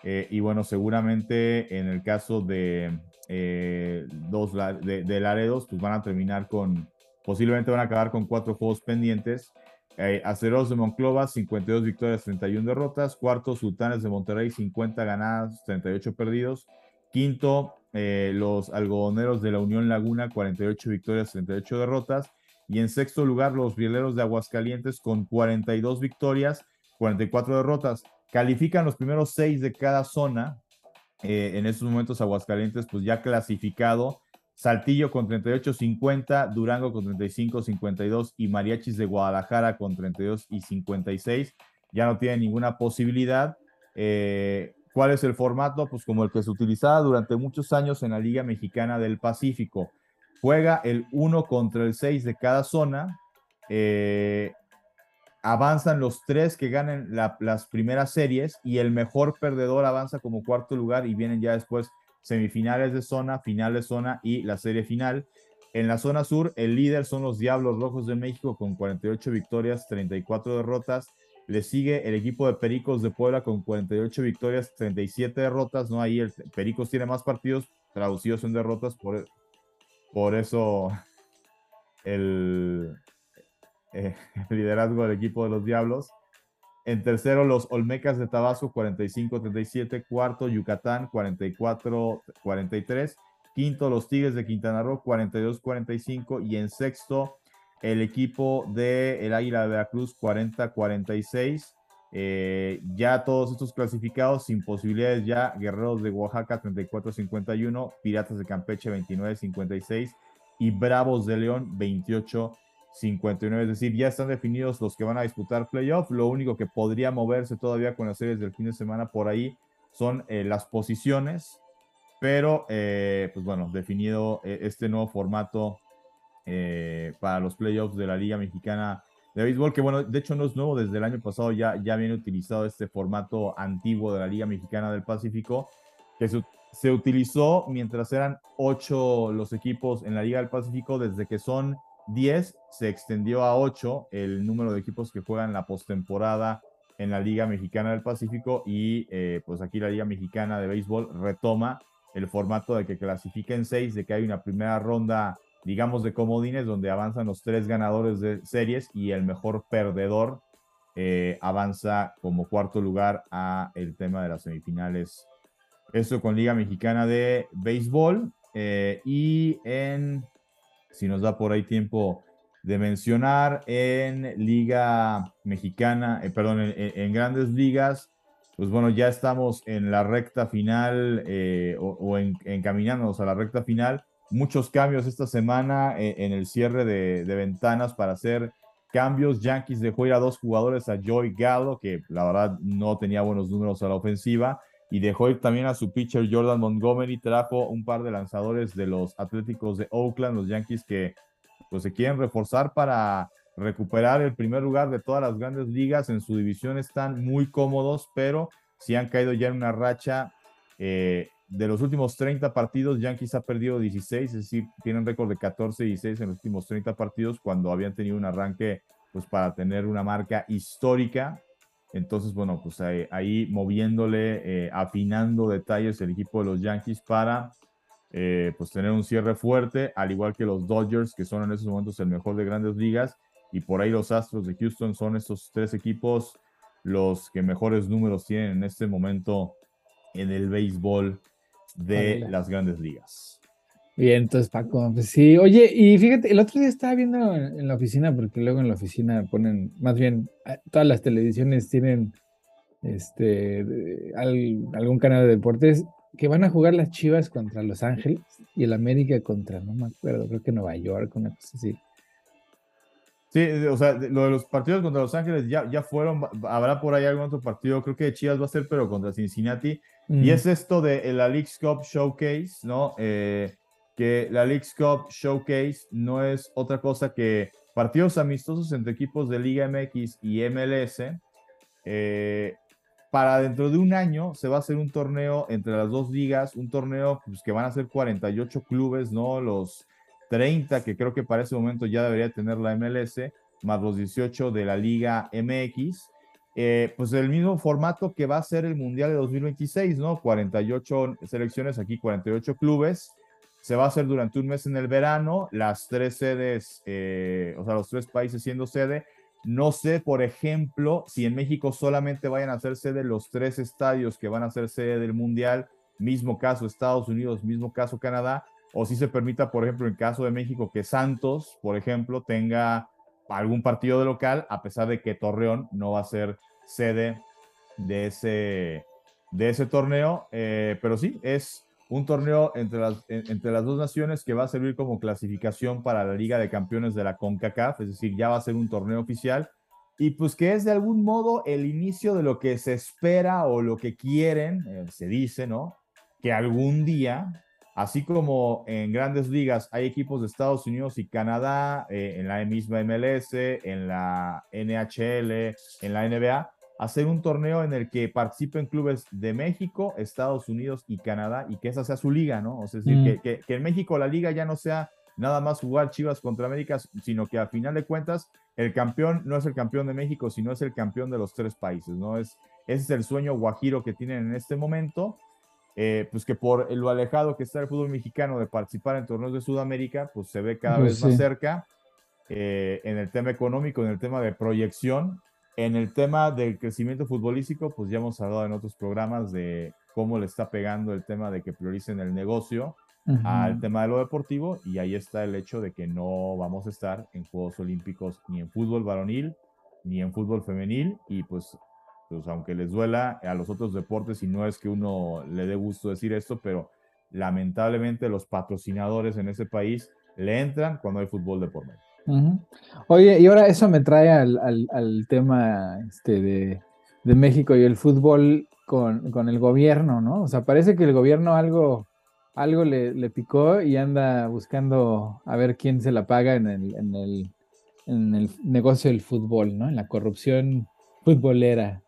Eh, y bueno, seguramente en el caso de eh, dos de, Laredos, pues van a terminar con, posiblemente van a acabar con cuatro juegos pendientes. Eh, de Monclova, 52 victorias, 31 derrotas. Cuarto, Sultanes de Monterrey, 50 ganadas, 38 perdidos. Quinto, eh, los Algodoneros de la Unión Laguna, 48 victorias, 38 derrotas. Y en sexto lugar, los Rieleros de Aguascalientes con 42 victorias, 44 derrotas. Califican los primeros seis de cada zona. Eh, en estos momentos, Aguascalientes, pues ya clasificado Saltillo con 38-50, Durango con 35-52 y Mariachis de Guadalajara con 32 y 56. Ya no tiene ninguna posibilidad. Eh, ¿Cuál es el formato? Pues como el que se utilizaba durante muchos años en la Liga Mexicana del Pacífico. Juega el 1 contra el 6 de cada zona. Eh, avanzan los tres que ganen las primeras series y el mejor perdedor avanza como cuarto lugar y vienen ya después semifinales de zona, final de zona y la serie final. En la zona sur, el líder son los Diablos Rojos de México con 48 victorias, 34 derrotas. Le sigue el equipo de Pericos de Puebla con 48 victorias, 37 derrotas. No, ahí el Pericos tiene más partidos traducidos en derrotas, por, por eso el, eh, el *laughs* liderazgo del equipo de los Diablos. En tercero, los Olmecas de Tabasco, 45-37. Cuarto, Yucatán, 44-43. Quinto, los Tigres de Quintana Roo, 42-45. Y en sexto, el equipo de el Águila de Veracruz, 40-46. Eh, ya todos estos clasificados sin posibilidades ya, Guerreros de Oaxaca 34-51, Piratas de Campeche 29-56 y Bravos de León 28 59, es decir, ya están definidos los que van a disputar playoff. Lo único que podría moverse todavía con las series del fin de semana por ahí son eh, las posiciones, pero eh, pues bueno, definido eh, este nuevo formato para los playoffs de la Liga Mexicana de Béisbol, que bueno, de hecho no es nuevo, desde el año pasado ya, ya viene utilizado este formato antiguo de la Liga Mexicana del Pacífico, que se utilizó mientras eran ocho los equipos en la Liga del Pacífico, desde que son 10 se extendió a 8 el número de equipos que juegan la postemporada en la Liga Mexicana del Pacífico y eh, pues aquí la Liga Mexicana de Béisbol retoma el formato de que clasifiquen 6, de que hay una primera ronda, digamos, de comodines donde avanzan los tres ganadores de series y el mejor perdedor eh, avanza como cuarto lugar a el tema de las semifinales. Eso con Liga Mexicana de Béisbol eh, y en si nos da por ahí tiempo de mencionar en Liga Mexicana, eh, perdón, en, grandes ligas, pues bueno, ya estamos en la recta final eh, o, encaminándonos a la recta final. Muchos cambios esta semana eh, en el cierre de, de, ventanas para hacer cambios. Yankees dejó ir a dos jugadores, a Joy Gallo, que la verdad no tenía buenos números a la ofensiva, y dejó ir también a su pitcher Jordan Montgomery, trajo un par de lanzadores de los Atléticos de Oakland, los Yankees que pues se quieren reforzar para recuperar el primer lugar de todas las grandes ligas. En su división están muy cómodos, pero si han caído ya en una racha eh, de los últimos 30 partidos, Yankees ha perdido 16, es decir, tienen récord de 14 y 16 en los últimos 30 partidos cuando habían tenido un arranque pues para tener una marca histórica entonces, bueno, pues ahí, moviéndole, eh, afinando detalles el equipo de los Yankees para eh, pues tener un cierre fuerte, al igual que los Dodgers, que son en esos momentos el mejor de grandes ligas, y por ahí los Astros de Houston son estos tres equipos los que mejores números tienen en este momento en el béisbol de las grandes ligas. Bien, entonces Paco, pues sí, oye, y fíjate, el otro día estaba viendo en, la oficina, porque luego en la oficina ponen, más bien, todas las televisiones tienen este algún canal de deportes que van a jugar las Chivas contra Los Ángeles y el América contra, no me acuerdo, creo que Nueva York, una cosa así. Sí, o sea, lo de los partidos contra Los Ángeles ya, ya fueron, habrá por ahí algún otro partido, creo que Chivas va a ser, pero contra Cincinnati. Y mm. es esto de la League Cup Showcase, ¿no? Eh, que la League's Cup Showcase no es otra cosa que partidos amistosos entre equipos de Liga MX y MLS. Eh, para dentro de un año se va a hacer un torneo entre las dos ligas, un torneo pues, que van a ser 48 clubes, ¿no? Los 30 que creo que para ese momento ya debería tener la MLS, más los 18 de la Liga MX. Eh, pues el mismo formato que va a ser el Mundial de 2026, ¿no? 48 selecciones, aquí 48 clubes. Se va a hacer durante un mes en el verano, las tres sedes, eh, o sea, los tres países siendo sede. No sé, por ejemplo, si en México solamente vayan a ser sede los tres estadios que van a ser sede del Mundial, mismo caso Estados Unidos, mismo caso Canadá, o si se permita, por ejemplo, en caso de México, que Santos, por ejemplo, tenga algún partido de local, a pesar de que Torreón no va a ser sede de ese, torneo, eh, pero sí, es un torneo entre las, entre las dos naciones que va a servir como clasificación para la Liga de Campeones de la CONCACAF, es decir, ya va a ser un torneo oficial y pues que es de algún modo el inicio de lo que se espera o lo que quieren, eh, se dice, ¿no? Que algún día, así como en grandes ligas hay equipos de Estados Unidos y Canadá, eh, en la misma MLS, en la NHL, en la NBA, hacer un torneo en el que participen clubes de México, Estados Unidos y Canadá y que esa sea su liga, ¿no? O sea, es decir, mm. que, que, en México la liga ya no sea nada más jugar Chivas contra América, sino que a final de cuentas el campeón no es el campeón de México, sino es el campeón de los tres países, ¿no? Es, ese es el sueño guajiro que tienen en este momento. Eh, pues que por lo alejado que está el fútbol mexicano de participar en torneos de Sudamérica, pues se ve cada pues vez más cerca eh, en el tema económico, en el tema de proyección, en el tema del crecimiento futbolístico, pues ya hemos hablado en otros programas de cómo le está pegando el tema de que prioricen el negocio al tema de lo deportivo y ahí está el hecho de que no vamos a estar en Juegos Olímpicos ni en fútbol varonil ni en fútbol femenil y pues, pues aunque les duela a los otros deportes y no es que uno le dé gusto decir esto, pero lamentablemente los patrocinadores en ese país le entran cuando hay fútbol de por medio. Oye, y ahora eso me trae al, al, tema este, de, de, México y el fútbol con, con, el gobierno, ¿no? O sea, parece que el gobierno algo, algo le, le, picó y anda buscando a ver quién se la paga en el, en el, en el negocio del fútbol, ¿no? En la corrupción futbolera.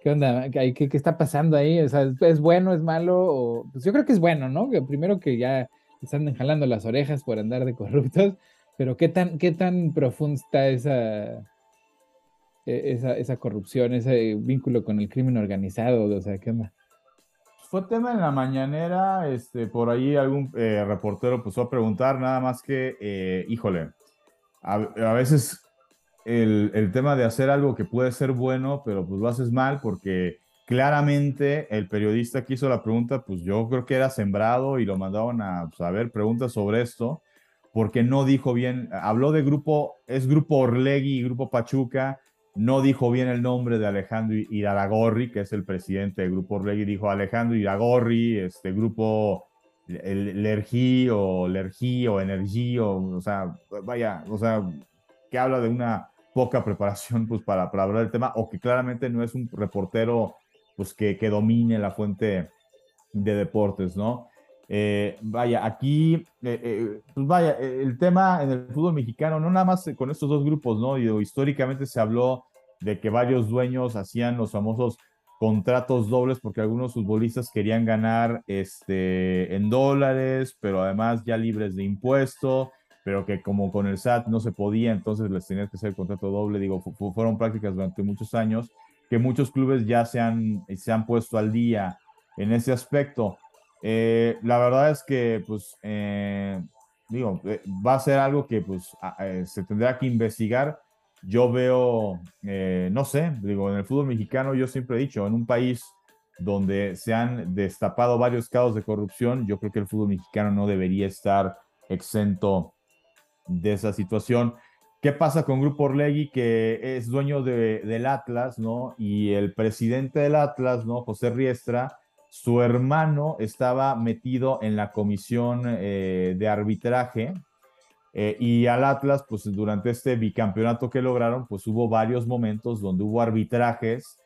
¿Qué onda? ¿Qué, qué, está pasando ahí? O sea, ¿es bueno, es malo? O, pues yo creo que es bueno, ¿no? Primero que ya están jalando las orejas por andar de corruptos pero ¿qué tan, qué tan profunda está esa, e, esa, esa, corrupción, ese vínculo con el crimen organizado? O sea, ¿qué onda? Fue tema en la mañanera, este, por ahí algún eh, reportero puso a preguntar, nada más que, eh, híjole, a, veces el, el, tema de hacer algo que puede ser bueno, pero pues lo haces mal porque claramente el periodista que hizo la pregunta, pues yo creo que era sembrado y lo mandaban a saber pues, preguntas sobre esto porque no dijo bien, habló de grupo, es grupo Orlegui y grupo Pachuca, no dijo bien el nombre de Alejandro Iragorri, que es el presidente del grupo Orlegui, dijo Alejandro Iragorri, este grupo Lergi o Lergi o Energí, o, o sea, vaya, o sea, que habla de una poca *laughs* preparación pues para, para hablar del tema, o que claramente no es un reportero pues que, que domine la fuente de deportes, ¿no? Eh, vaya, aquí, eh, eh, pues vaya, el tema en el fútbol mexicano, no nada más con estos dos grupos, ¿no? históricamente se habló de que varios dueños hacían los famosos contratos dobles porque algunos futbolistas querían ganar este, en dólares, pero además ya libres de impuesto, pero que como con el SAT no se podía, entonces les tenías que hacer el contrato doble. Digo, fueron prácticas durante muchos años que muchos clubes ya se han, se han puesto al día en ese aspecto. Eh, la verdad es que, pues, eh, digo, eh, va a ser algo que, pues, se tendrá que investigar. Yo veo, no sé, digo, en el fútbol mexicano yo siempre he dicho, en un país donde se han destapado varios casos de corrupción, yo creo que el fútbol mexicano no debería estar exento de esa situación. ¿Qué pasa con Grupo Orlegui, que es dueño del Atlas, ¿no? Y el presidente del Atlas, ¿no? José Riestra, su hermano estaba metido en la comisión eh, de arbitraje eh, y al Atlas, pues durante este bicampeonato que lograron, pues hubo varios momentos donde hubo arbitrajes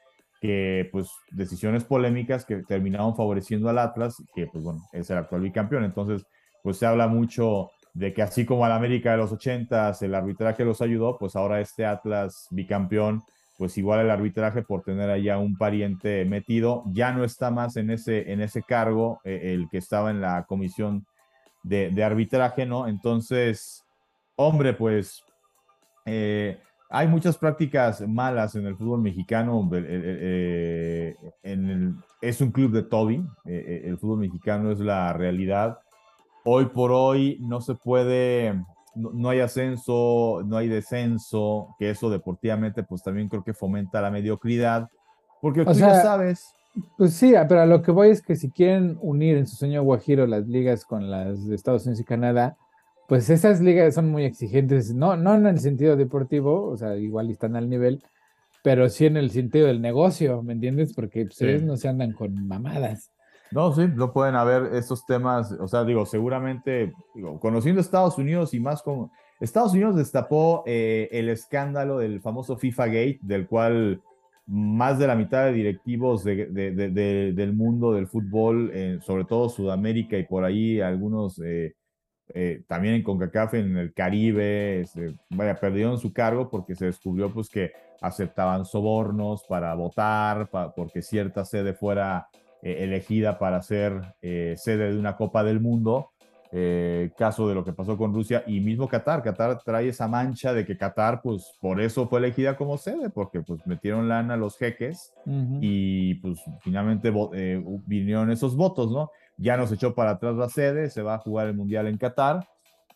que, pues, decisiones polémicas que terminaron favoreciendo al Atlas, que, pues, bueno, es el actual bicampeón. Entonces, pues se habla mucho de que así como al América de los 80 el arbitraje los ayudó, pues ahora este Atlas bicampeón, pues igual el arbitraje por tener allá un pariente metido, ya no está más en ese, en ese cargo eh, el que estaba en la comisión de, arbitraje, ¿no? Entonces, hombre, pues eh, hay muchas prácticas malas en el fútbol mexicano. Eh, es un club de Toby, el fútbol mexicano es la realidad. Hoy por hoy no se puede, no, hay ascenso, no hay descenso, que eso deportivamente pues también creo que fomenta la mediocridad, porque tú ya sabes pues sí, pero a lo que voy es que si quieren unir en su sueño guajiro las ligas con las de Estados Unidos y Canadá, pues esas ligas son muy exigentes, no, no en el sentido deportivo, o sea, igual están al nivel, pero sí en el sentido del negocio, ¿me entiendes? Porque ustedes no se andan con mamadas. No, sí, no pueden haber estos temas, o sea, digo, seguramente, digo, conociendo Estados Unidos y más como, Estados Unidos destapó eh, el escándalo del famoso FIFA Gate, del cual más de la mitad de directivos del mundo del fútbol, eh, sobre todo Sudamérica y por ahí algunos eh, también en CONCACAF en el Caribe, este, vaya, perdieron su cargo porque se descubrió pues que aceptaban sobornos para votar, porque cierta sede fuera elegida para ser sede de una Copa del Mundo eh, caso de lo que pasó con Rusia y mismo Qatar. Qatar trae esa mancha de que Qatar, pues por eso fue elegida como sede, porque pues metieron lana a los jeques y pues finalmente eh, vinieron esos votos, ¿no? Ya nos echó para atrás la sede, se va a jugar el Mundial en Qatar.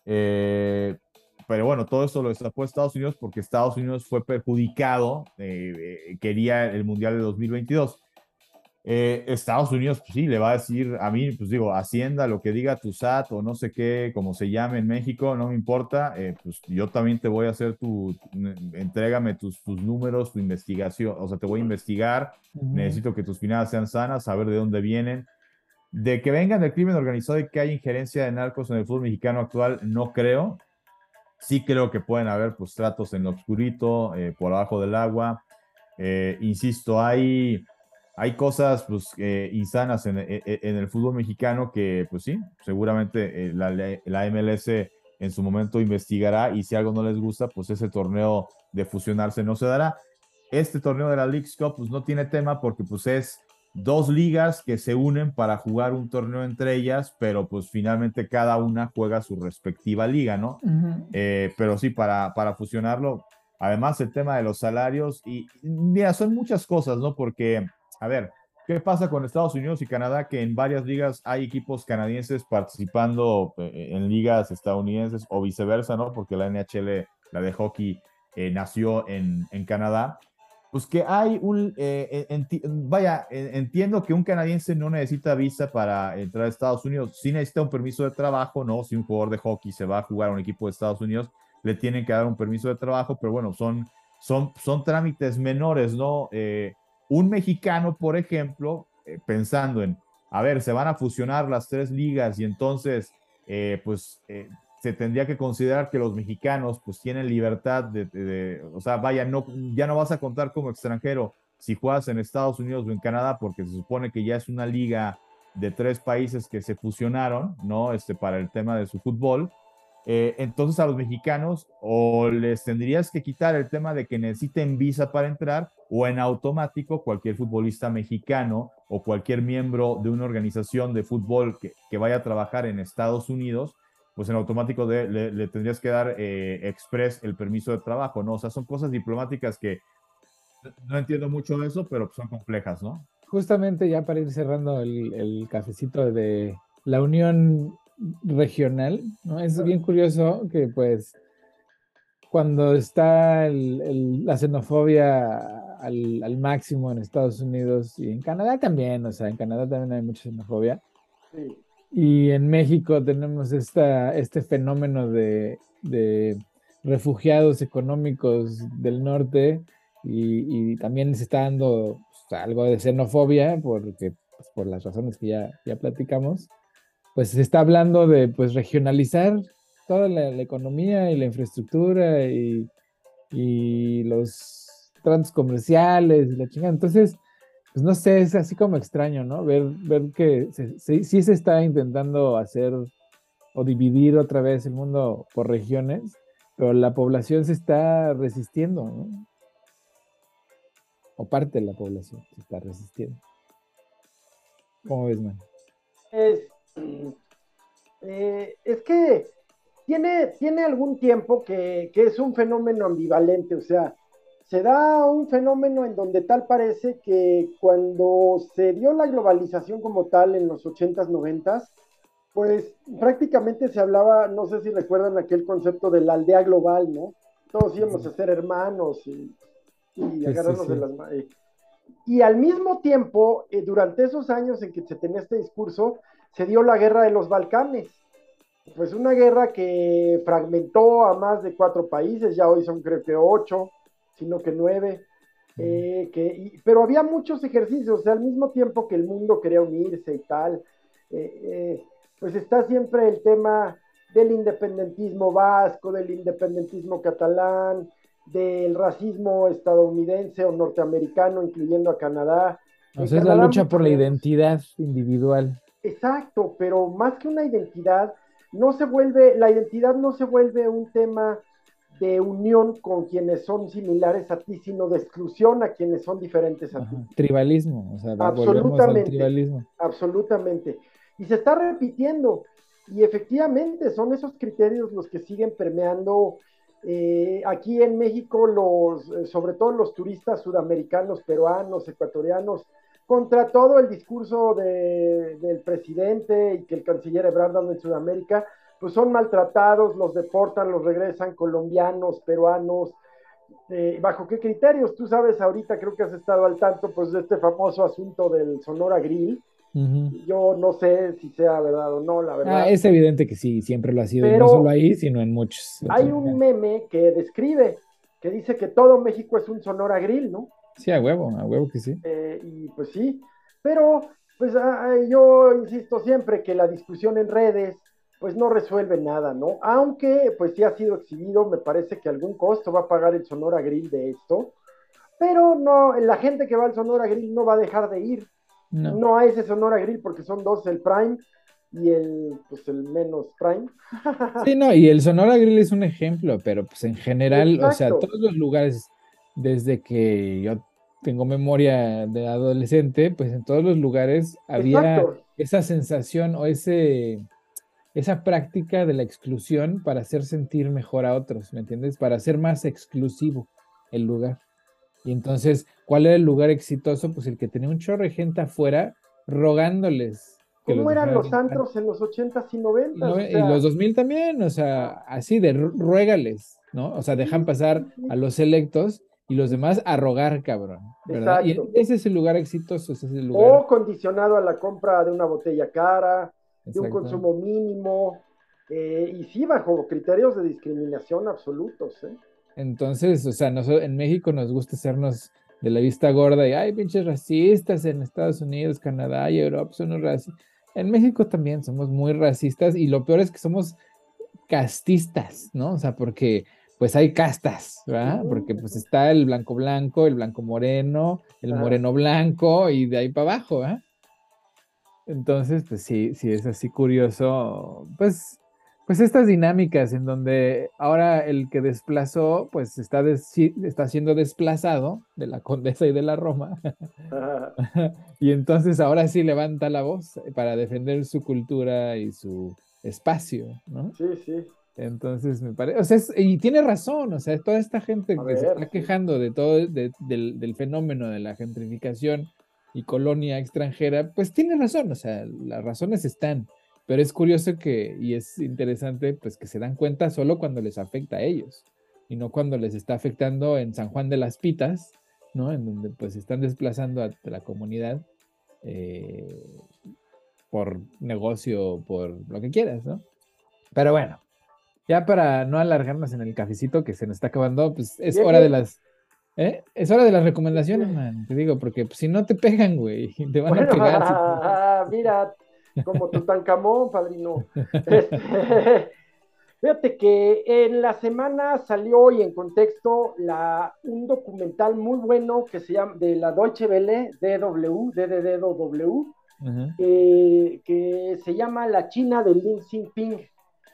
Eh, pero bueno, todo eso lo destapó Estados Unidos porque Estados Unidos fue perjudicado, quería el Mundial de 2022. Eh, Estados Unidos, pues sí, le va a decir a mí, pues digo, Hacienda, lo que diga tu SAT o no sé qué, como se llame en México, no me importa, eh, pues yo también te voy a hacer tu, entrégame tus, tus números, tu investigación, o sea, te voy a investigar, necesito que tus finanzas sean sanas, saber de dónde vienen. De que vengan del crimen organizado y que hay injerencia de narcos en el fútbol mexicano actual, no creo. Sí creo que pueden haber pues tratos en lo oscurito, eh, por abajo del agua. insisto, hay hay cosas pues, eh, insanas en, el fútbol mexicano que, pues sí, seguramente eh, la, MLS en su momento investigará y si algo no les gusta, pues ese torneo de fusionarse no se dará. Este torneo de la League's Cup pues no tiene tema porque pues es dos ligas que se unen para jugar un torneo entre ellas, pero pues finalmente cada una juega su respectiva liga, ¿no? Eh, pero sí, para, para fusionarlo, además el tema de los salarios y mira, son muchas cosas, ¿no? Porque a ver, ¿qué pasa con Estados Unidos y Canadá? Que en varias ligas hay equipos canadienses participando eh, en ligas estadounidenses o viceversa, ¿no? Porque la NHL, la de hockey, eh, nació en, Canadá. Pues que hay un, eh, vaya, entiendo que un canadiense no necesita visa para entrar a Estados Unidos, sí necesita un permiso de trabajo, ¿no? Si un jugador de hockey se va a jugar a un equipo de Estados Unidos, le tienen que dar un permiso de trabajo, pero bueno, son, son, son trámites menores, ¿no? Un mexicano, por ejemplo, eh, pensando en, a ver, se van a fusionar las tres ligas y entonces, eh, pues, eh, se tendría que considerar que los mexicanos, pues, tienen libertad de, o sea, vaya, no, ya no vas a contar como extranjero si juegas en Estados Unidos o en Canadá, porque se supone que ya es una liga de tres países que se fusionaron, ¿no? Este, para el tema de su fútbol. Entonces a los mexicanos o les tendrías que quitar el tema de que necesiten visa para entrar o en automático cualquier futbolista mexicano o cualquier miembro de una organización de fútbol que, que vaya a trabajar en Estados Unidos, pues en automático le, tendrías que dar eh, express el permiso de trabajo, ¿no? O sea, son cosas diplomáticas que no entiendo mucho eso, pero son complejas, ¿no? Justamente ya para ir cerrando el, el cafecito de la Unión Regional, ¿no? Es bien curioso que pues cuando está la xenofobia al, al, máximo en Estados Unidos y en Canadá también, o sea, en Canadá también hay mucha xenofobia. Y en México tenemos esta, este fenómeno de, de refugiados económicos del norte y, y, también se está dando pues, algo de xenofobia porque, pues, por las razones que ya, ya platicamos, pues se está hablando de pues regionalizar toda la, economía y la infraestructura y, y los tratos comerciales y la chingada. Entonces, pues no sé, es así como extraño, ¿no? Ver, ver que sí se está intentando hacer o dividir otra vez el mundo por regiones, pero la población se está resistiendo, ¿no? O parte de la población se está resistiendo. ¿Cómo ves, man? Es, eh, es que tiene, tiene algún tiempo que, que es un fenómeno ambivalente, o sea, se da un fenómeno en donde tal parece que cuando se dio la globalización como tal en los 80s, 90s, pues prácticamente se hablaba, no sé si recuerdan aquel concepto de la aldea global, ¿no? Todos íbamos a ser hermanos y, y agarrarnos de las manos. Y al mismo tiempo, eh, durante esos años en que se tenía este discurso, se dio la guerra de los Balcanes. Pues una guerra que fragmentó a más de cuatro países, ya hoy son creo que ocho, sino que nueve. Eh, que, pero había muchos ejercicios, o sea, al mismo tiempo que el mundo quería unirse y tal, eh, eh, pues está siempre el tema del independentismo vasco, del independentismo catalán, del racismo estadounidense o norteamericano, incluyendo a Canadá. O sea, es la lucha por la identidad individual. Exacto, pero más que una identidad, no se vuelve, la identidad no se vuelve un tema de unión con quienes son similares a ti, sino de exclusión a quienes son diferentes a ti. Tribalismo, o sea, absolutamente, al tribalismo. Absolutamente. Y se está repitiendo. Y efectivamente son esos criterios los que siguen permeando eh, aquí en México, los, eh, sobre todo los turistas sudamericanos, peruanos, ecuatorianos, contra todo el discurso de, del presidente y que el canciller Ebrard dando en Sudamérica, pues son maltratados, los deportan, los regresan colombianos, peruanos, eh, ¿bajo qué criterios? Tú sabes, ahorita creo que has estado al tanto pues de este famoso asunto del Sonora Grill. Yo no sé si sea verdad o no, la verdad. Ah, es evidente que sí, siempre lo ha sido, no solo ahí, sino en muchos. Hay un meme que describe, que dice que todo México es un Sonora Grill, ¿no? Sí, a huevo, a huevo que sí. Eh, y pues sí, pero pues ah, yo insisto siempre que la discusión en redes pues no resuelve nada, ¿no? Aunque pues sí ha sido exhibido, me parece que algún costo va a pagar el Sonora Grill de esto, pero no, la gente que va al Sonora Grill no va a dejar de ir, no, no a ese Sonora Grill porque son dos, el Prime y el, pues el menos Prime. sí, no, y el Sonora Grill es un ejemplo, pero pues en general, o sea, todos los lugares, desde que yo tengo memoria de adolescente, pues en todos los lugares había esa sensación o ese esa práctica de la exclusión para hacer sentir mejor a otros, ¿me entiendes? Para hacer más exclusivo el lugar. Y entonces, ¿cuál era el lugar exitoso? Pues el que tenía un chorro de gente afuera rogándoles. ¿Cómo eran los antros en los 80s y 90s? Y, los 2000 también, o sea, así de ruégales, ¿no? O sea, dejan pasar a los electos y los demás a rogar, cabrón. ¿verdad? Y ese es el lugar exitoso, ese es el lugar. O condicionado a la compra de una botella cara, de un consumo mínimo, eh, y sí, bajo criterios de discriminación absolutos. ¿eh? Entonces, o sea, nosotros, en México nos gusta hacernos de la vista gorda y hay pinches racistas en Estados Unidos, Canadá y Europa son racistas. En México también somos muy racistas y lo peor es que somos castistas, ¿no? O sea, porque pues hay castas, ¿verdad? Porque pues está el blanco blanco, el blanco moreno, el moreno blanco y de ahí para abajo, ¿verdad? Entonces, pues sí, sí es así curioso, pues, pues estas dinámicas en donde ahora el que desplazó, pues está, está siendo desplazado de la condesa y de la Roma. *laughs* y entonces ahora sí levanta la voz para defender su cultura y su espacio, ¿no? Sí, sí. Entonces me parece, o sea, y tiene razón, o sea, toda esta gente que se está quejando de todo, del, del fenómeno de la gentrificación, y colonia extranjera, pues tiene razón, o sea, las razones están, pero es curioso que, y es interesante, pues que se dan cuenta solo cuando les afecta a ellos, y no cuando les está afectando en San Juan de las Pitas, ¿no? En donde pues están desplazando a la comunidad eh, por negocio, por lo que quieras, ¿no? Pero bueno, ya para no alargarnos en el cafecito que se nos está acabando, pues es hora de las... ¿eh? Es hora de las recomendaciones, man, te digo, porque pues, si no te pegan, güey, *laughs* te van a pegar. *laughs* mira, como Tutankamón, padrino. Este, *laughs* fíjate que en la semana salió hoy en contexto la, un documental muy bueno que se llama de la Deutsche Welle, DW, DDDW, eh, que se llama La China de Lin Xinping.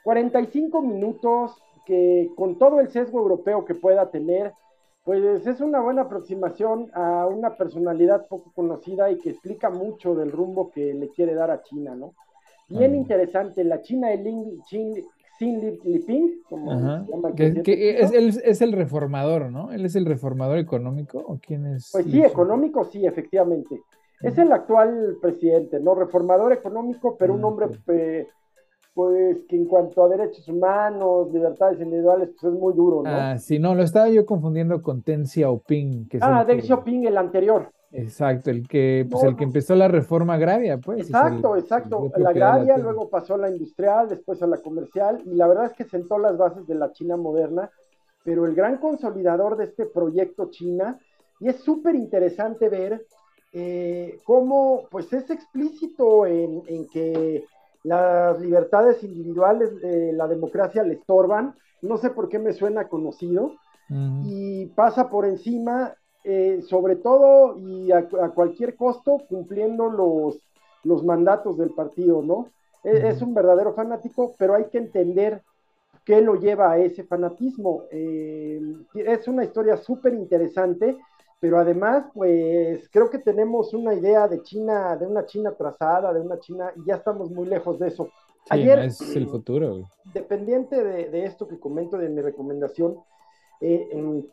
45 minutos que con todo el sesgo europeo que pueda tener, pues es una buena aproximación a una personalidad poco conocida y que explica mucho del rumbo que le quiere dar a China, ¿no? Bien interesante, la China de Lin, Xin Liping, como se llama. Que, es, él, es el reformador, ¿no? ¿Él es el reformador económico o quién es? Pues sí, económico, sí, efectivamente. Es el actual presidente, ¿no? Reformador económico, pero un ah, hombre pues que en cuanto a derechos humanos, libertades individuales, pues es muy duro, ¿no? Ah, sí, no, lo estaba yo confundiendo con Deng Xiaoping. Que ah, Deng Xiaoping, el anterior. Exacto, el que, pues el que empezó la reforma agraria, pues. Exacto, exacto. La agraria, luego pasó a la industrial, después a la comercial, y la verdad es que sentó las bases de la China moderna, pero el gran consolidador de este proyecto China, y es súper interesante ver eh, cómo, pues es explícito en, en que las libertades individuales la democracia le estorban, no sé por qué me suena conocido, y pasa por encima, eh, sobre todo y a, cualquier costo, cumpliendo los, los mandatos del partido, ¿no? E, es, un verdadero fanático, pero hay que entender qué lo lleva a ese fanatismo. Eh, es una historia súper interesante pero además, pues creo que tenemos una idea de China, de una China trazada, de una China, y ya estamos muy lejos de eso. Ayer, es el futuro. Dependiente de, esto que comento de mi recomendación, eh,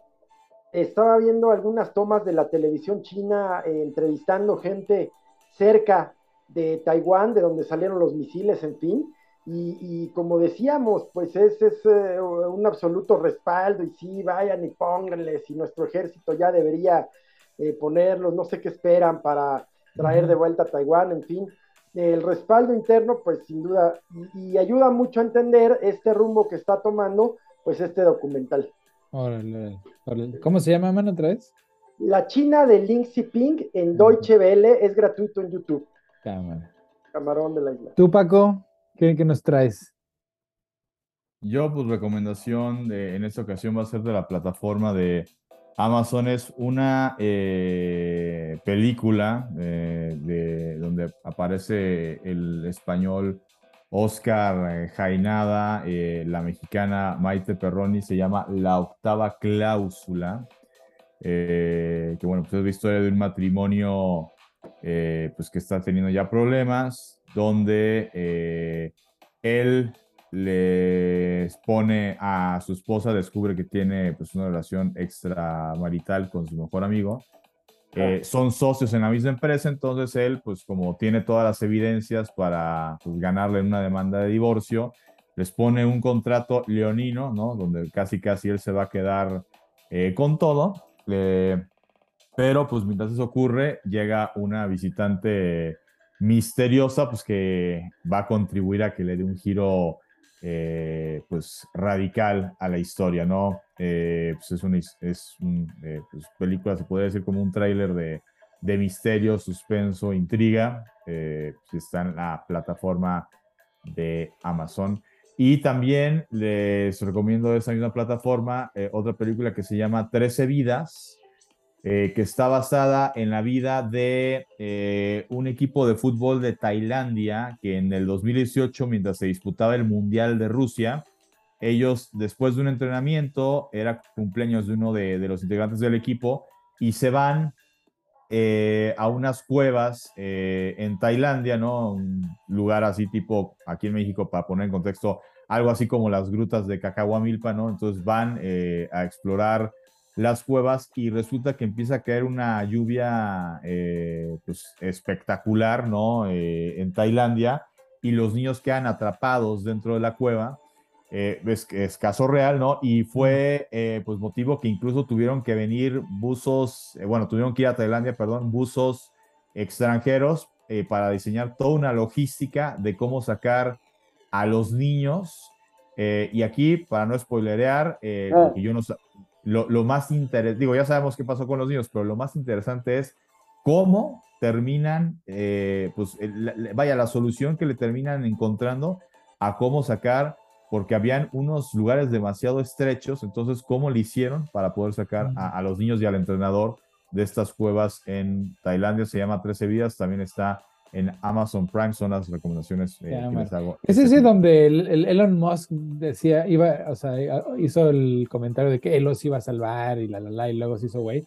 estaba viendo algunas tomas de la televisión china eh, entrevistando gente cerca de Taiwán, de donde salieron los misiles, en fin, y, como decíamos, pues ese es eh, un absoluto respaldo y sí, vayan y pónganles y nuestro ejército ya debería eh, ponerlos, no sé qué esperan para traer de vuelta a Taiwán, en fin. El respaldo interno, pues sin duda, y, ayuda mucho a entender este rumbo que está tomando, pues este documental. ¿Cómo se llama, mano, otra vez? La China de Ling Xiping en Deutsche Welle es gratuito en YouTube. Cámara. Camarón de la isla. ¿Tú, Paco? ¿Qué, nos traes? Yo, pues, recomendación en esta ocasión va a ser de la plataforma de Amazon. Es una eh, película eh, de, donde aparece el español Oscar eh, Jainada, la mexicana Maite Perroni, se llama La Octava Cláusula. que bueno, pues es la historia de un matrimonio pues que está teniendo ya problemas donde eh, él le pone a su esposa, descubre que tiene pues, una relación extramarital con su mejor amigo. Eh, son socios en la misma empresa, entonces él, pues como tiene todas las evidencias para pues, ganarle una demanda de divorcio, les pone un contrato leonino, ¿no? Donde casi casi él se va a quedar eh, con todo. Pero pues mientras eso ocurre, llega una visitante misteriosa, pues que va a contribuir a que le dé un giro eh, pues radical a la historia, ¿no? Eh, pues es una es eh, pues, película, se puede decir como un tráiler de, de, misterio, suspenso, intriga, pues está en la plataforma de Amazon. Y también les recomiendo esa misma plataforma otra película que se llama Trece Vidas, eh, que está basada en la vida de eh, un equipo de fútbol de Tailandia que en el 2018, mientras se disputaba el Mundial de Rusia, ellos después de un entrenamiento, era cumpleaños de uno de, los integrantes del equipo, y se van eh, a unas cuevas en Tailandia, ¿no? Un lugar así tipo, aquí en México, para poner en contexto, algo así como las grutas de Cacahuamilpa, ¿no? Entonces van a explorar las cuevas y resulta que empieza a caer una lluvia eh, pues, espectacular, ¿no? Eh, en Tailandia y los niños quedan atrapados dentro de la cueva eh, es, es, caso real, ¿no? Y fue pues motivo que incluso tuvieron que venir buzos, bueno, tuvieron que ir a Tailandia, perdón, buzos extranjeros para diseñar toda una logística de cómo sacar a los niños. y aquí, para no spoilerear, ah. yo no, lo, lo más interesante, digo, ya sabemos qué pasó con los niños, pero lo más interesante es cómo terminan, pues, vaya, la solución que le terminan encontrando a cómo sacar porque habían unos lugares demasiado estrechos, entonces, ¿cómo le hicieron para poder sacar a, los niños y al entrenador de estas cuevas en Tailandia? Se llama 13 vidas, también está en Amazon Prime, son las recomendaciones eh, que les hago. Es ese donde el, Elon Musk decía, iba, o sea, hizo el comentario de que él los iba a salvar y la, la, la, y luego se hizo güey.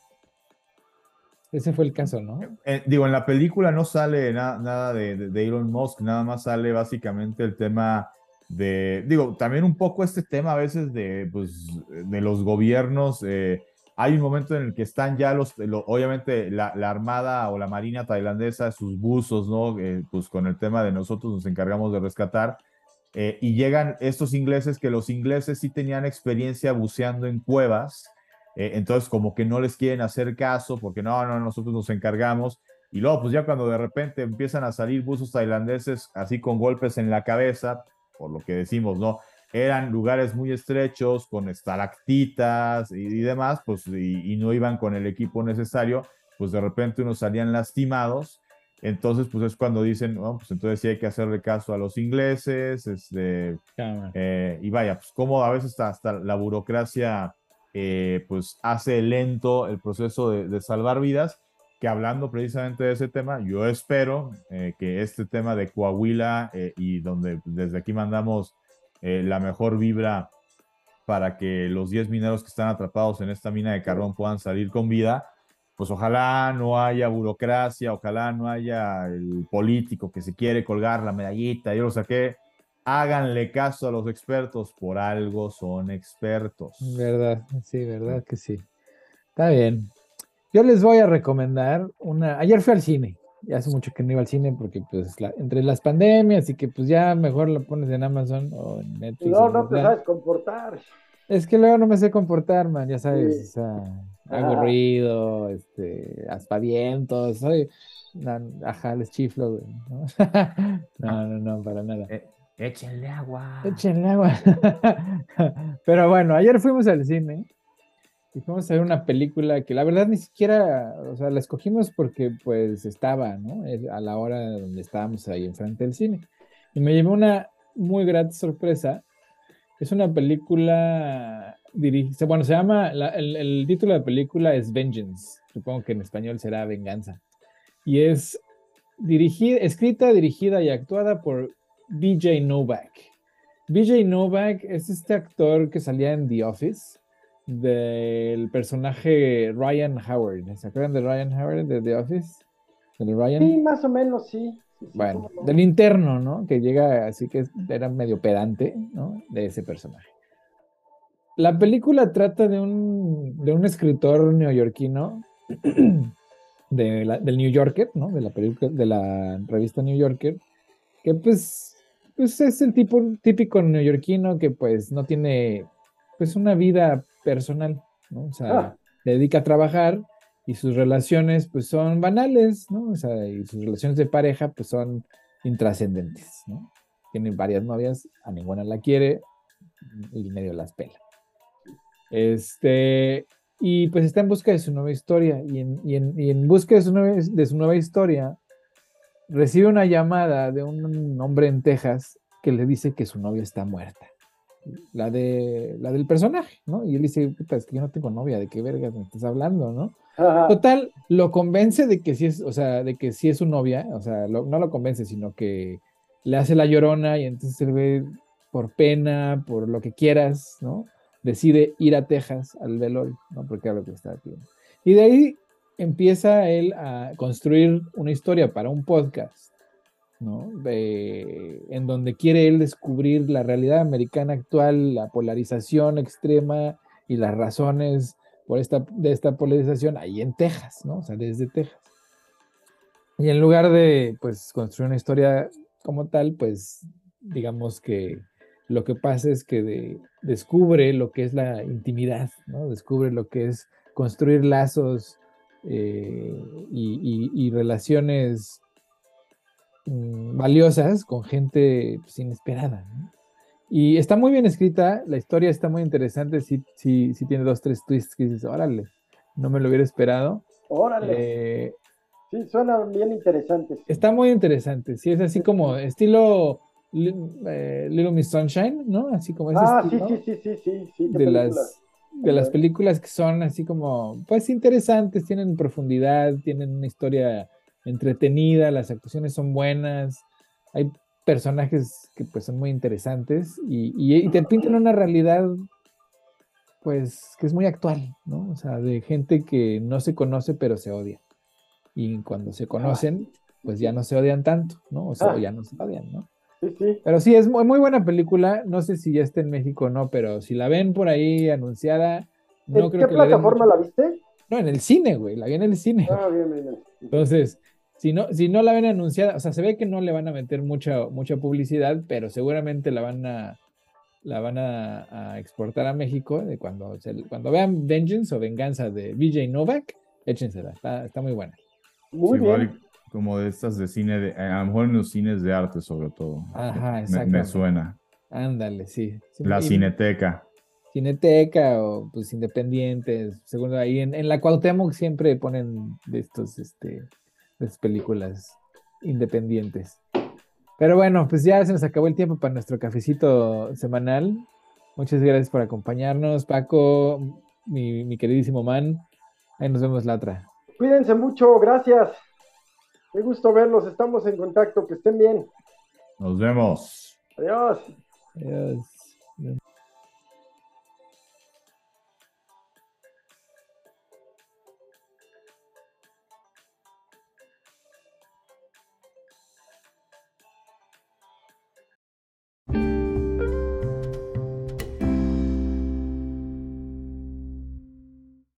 Ese fue el caso, ¿no? Eh, eh, digo, en la película no sale nada de, de, Elon Musk, nada más sale básicamente el tema de, digo, también un poco este tema a veces de, pues, de los gobiernos. Eh, hay un momento en el que están ya los, obviamente la, Armada o la Marina tailandesa, sus buzos, ¿no? Eh, pues con el tema de nosotros nos encargamos de rescatar. Eh, y llegan estos ingleses que los ingleses sí tenían experiencia buceando en cuevas, entonces como que no les quieren hacer caso porque no, no, nosotros nos encargamos. Y luego, pues ya cuando de repente empiezan a salir buzos tailandeses así con golpes en la cabeza, por lo que decimos, ¿no? Eran lugares muy estrechos, con estalactitas y, demás, pues, y, no iban con el equipo necesario, pues de repente unos salían lastimados. Entonces, pues es cuando dicen, no, pues entonces sí hay que hacerle caso a los ingleses, este, eh, y vaya, pues como a veces hasta, la burocracia, eh, pues hace lento el proceso de salvar vidas, que hablando precisamente de ese tema, yo espero eh, que este tema de Coahuila eh, y donde desde aquí mandamos eh, la mejor vibra para que los 10 mineros que están atrapados en esta mina de carbón puedan salir con vida, pues ojalá no haya burocracia, ojalá no haya el político que se quiere colgar la medallita, yo lo saqué, háganle caso a los expertos, por algo son expertos. Verdad, sí, verdad que sí. Está bien. Yo les voy a recomendar una. Ayer fui al cine. Ya hace mucho que no iba al cine porque, pues, entre las pandemias y que, pues, ya mejor lo pones en Amazon o en Netflix. No, no te sabes comportar. Es que luego no me sé comportar, man, ya sabes. O sea, hago ruido, este, aspavientos, soy. ajá, les chiflo, güey. ¿no? *laughs* no, no, para nada. Eh, échenle agua. Échenle agua. *laughs* Pero bueno, ayer fuimos al cine y fuimos a ver una película que la verdad ni siquiera, o sea, la escogimos porque pues estaba, ¿no? A la hora donde estábamos ahí enfrente del cine. Y me llevó una muy grata sorpresa. Es una película dirigida, bueno, se llama, el, título de la película es Vengeance. Supongo que en español será Venganza. Y es dirigida, escrita, dirigida y actuada por BJ Novak. BJ Novak es este actor que salía en The Office del personaje Ryan Howard. ¿Se acuerdan de Ryan Howard de The Office? ¿De Ryan? Sí, más o menos, sí. bueno, del interno, ¿no? Que llega así que era medio pedante, ¿no? De ese personaje. La película trata de un, de un escritor neoyorquino *clears throat* de del New Yorker, ¿no? De la película, de la revista New Yorker, que pues, pues es el tipo típico neoyorquino que pues no tiene pues una vida personal, ¿no? O sea, ah. dedica a trabajar y sus relaciones pues son banales, ¿no? O sea, y sus relaciones de pareja pues son intrascendentes, ¿no? Tienen varias novias, a ninguna la quiere y medio las pela. Este, y pues está en busca de su nueva historia y en, y en, y en busca de su, nueva, de su nueva historia recibe una llamada de un hombre en Texas que le dice que su novia está muerta la, de, la del personaje, ¿no? Y él dice, puta, es que yo no tengo novia, ¿de qué vergas me estás hablando, no? Total, lo convence de que sí es, o sea, de que sí es su novia, o sea, no lo convence, sino que le hace la llorona y entonces él ve por pena, por lo que quieras, ¿no? Decide ir a Texas al velorio, ¿no? Porque era lo que estaba pidiendo. Y de ahí empieza él a construir una historia para un podcast en donde quiere él descubrir la realidad americana actual, la polarización extrema y las razones por esta, de esta polarización ahí en Texas, ¿no? O sea, desde Texas. Y en lugar de, pues, construir una historia como tal, pues, digamos que lo que pasa es que descubre lo que es la intimidad, ¿no? Descubre lo que es construir lazos eh, y, relaciones valiosas con gente pues, inesperada. Y está muy bien escrita, la historia está muy interesante, sí, sí, sí tiene dos, tres twists que dices, órale, no me lo hubiera esperado. Órale. Eh, sí, suena bien interesante. Está muy interesante, sí, es así como estilo eh, Little Miss Sunshine, ¿no? Así como ese ah, sí, sí, sí, sí, sí, sí. De las, de las películas que son así como, pues interesantes, tienen profundidad, tienen una historia entretenida, las actuaciones son buenas, hay personajes que pues son muy interesantes y, y, te pintan una realidad pues que es muy actual, ¿no? O sea, de gente que no se conoce pero se odia. Y cuando se conocen, pues ya no se odian tanto, ¿no? O sea, ah. ya no se odian, ¿no? Pero sí, es muy, buena película. No sé si ya está en México o no, pero si la ven por ahí anunciada, no ¿En qué plataforma la viste? No, en el cine, güey. La vi en el cine. Ah, bien, bien, Entonces, si no, si no la ven anunciada, o sea, se ve que no le van a meter mucha, mucha publicidad, pero seguramente la van a la van a, exportar a México de cuando, cuando vean Vengeance o Venganza de VJ Novak, échensela, está, está muy buena. Muy bien como de estas de cine, de, a lo mejor en los cines de arte sobre todo. Ajá, exacto. Me, suena. Ándale, sí. La cineteca. Cineteca o pues independientes. Segundo, ahí en, en la Cuauhtémoc siempre ponen de estos, este, estas películas independientes. Pero bueno, pues ya se nos acabó el tiempo para nuestro cafecito semanal. Muchas gracias por acompañarnos, Paco, mi, mi queridísimo man. Ahí nos vemos la otra. Cuídense mucho, gracias. Qué gusto verlos, estamos en contacto, que estén bien. Nos vemos. Adiós. Adiós.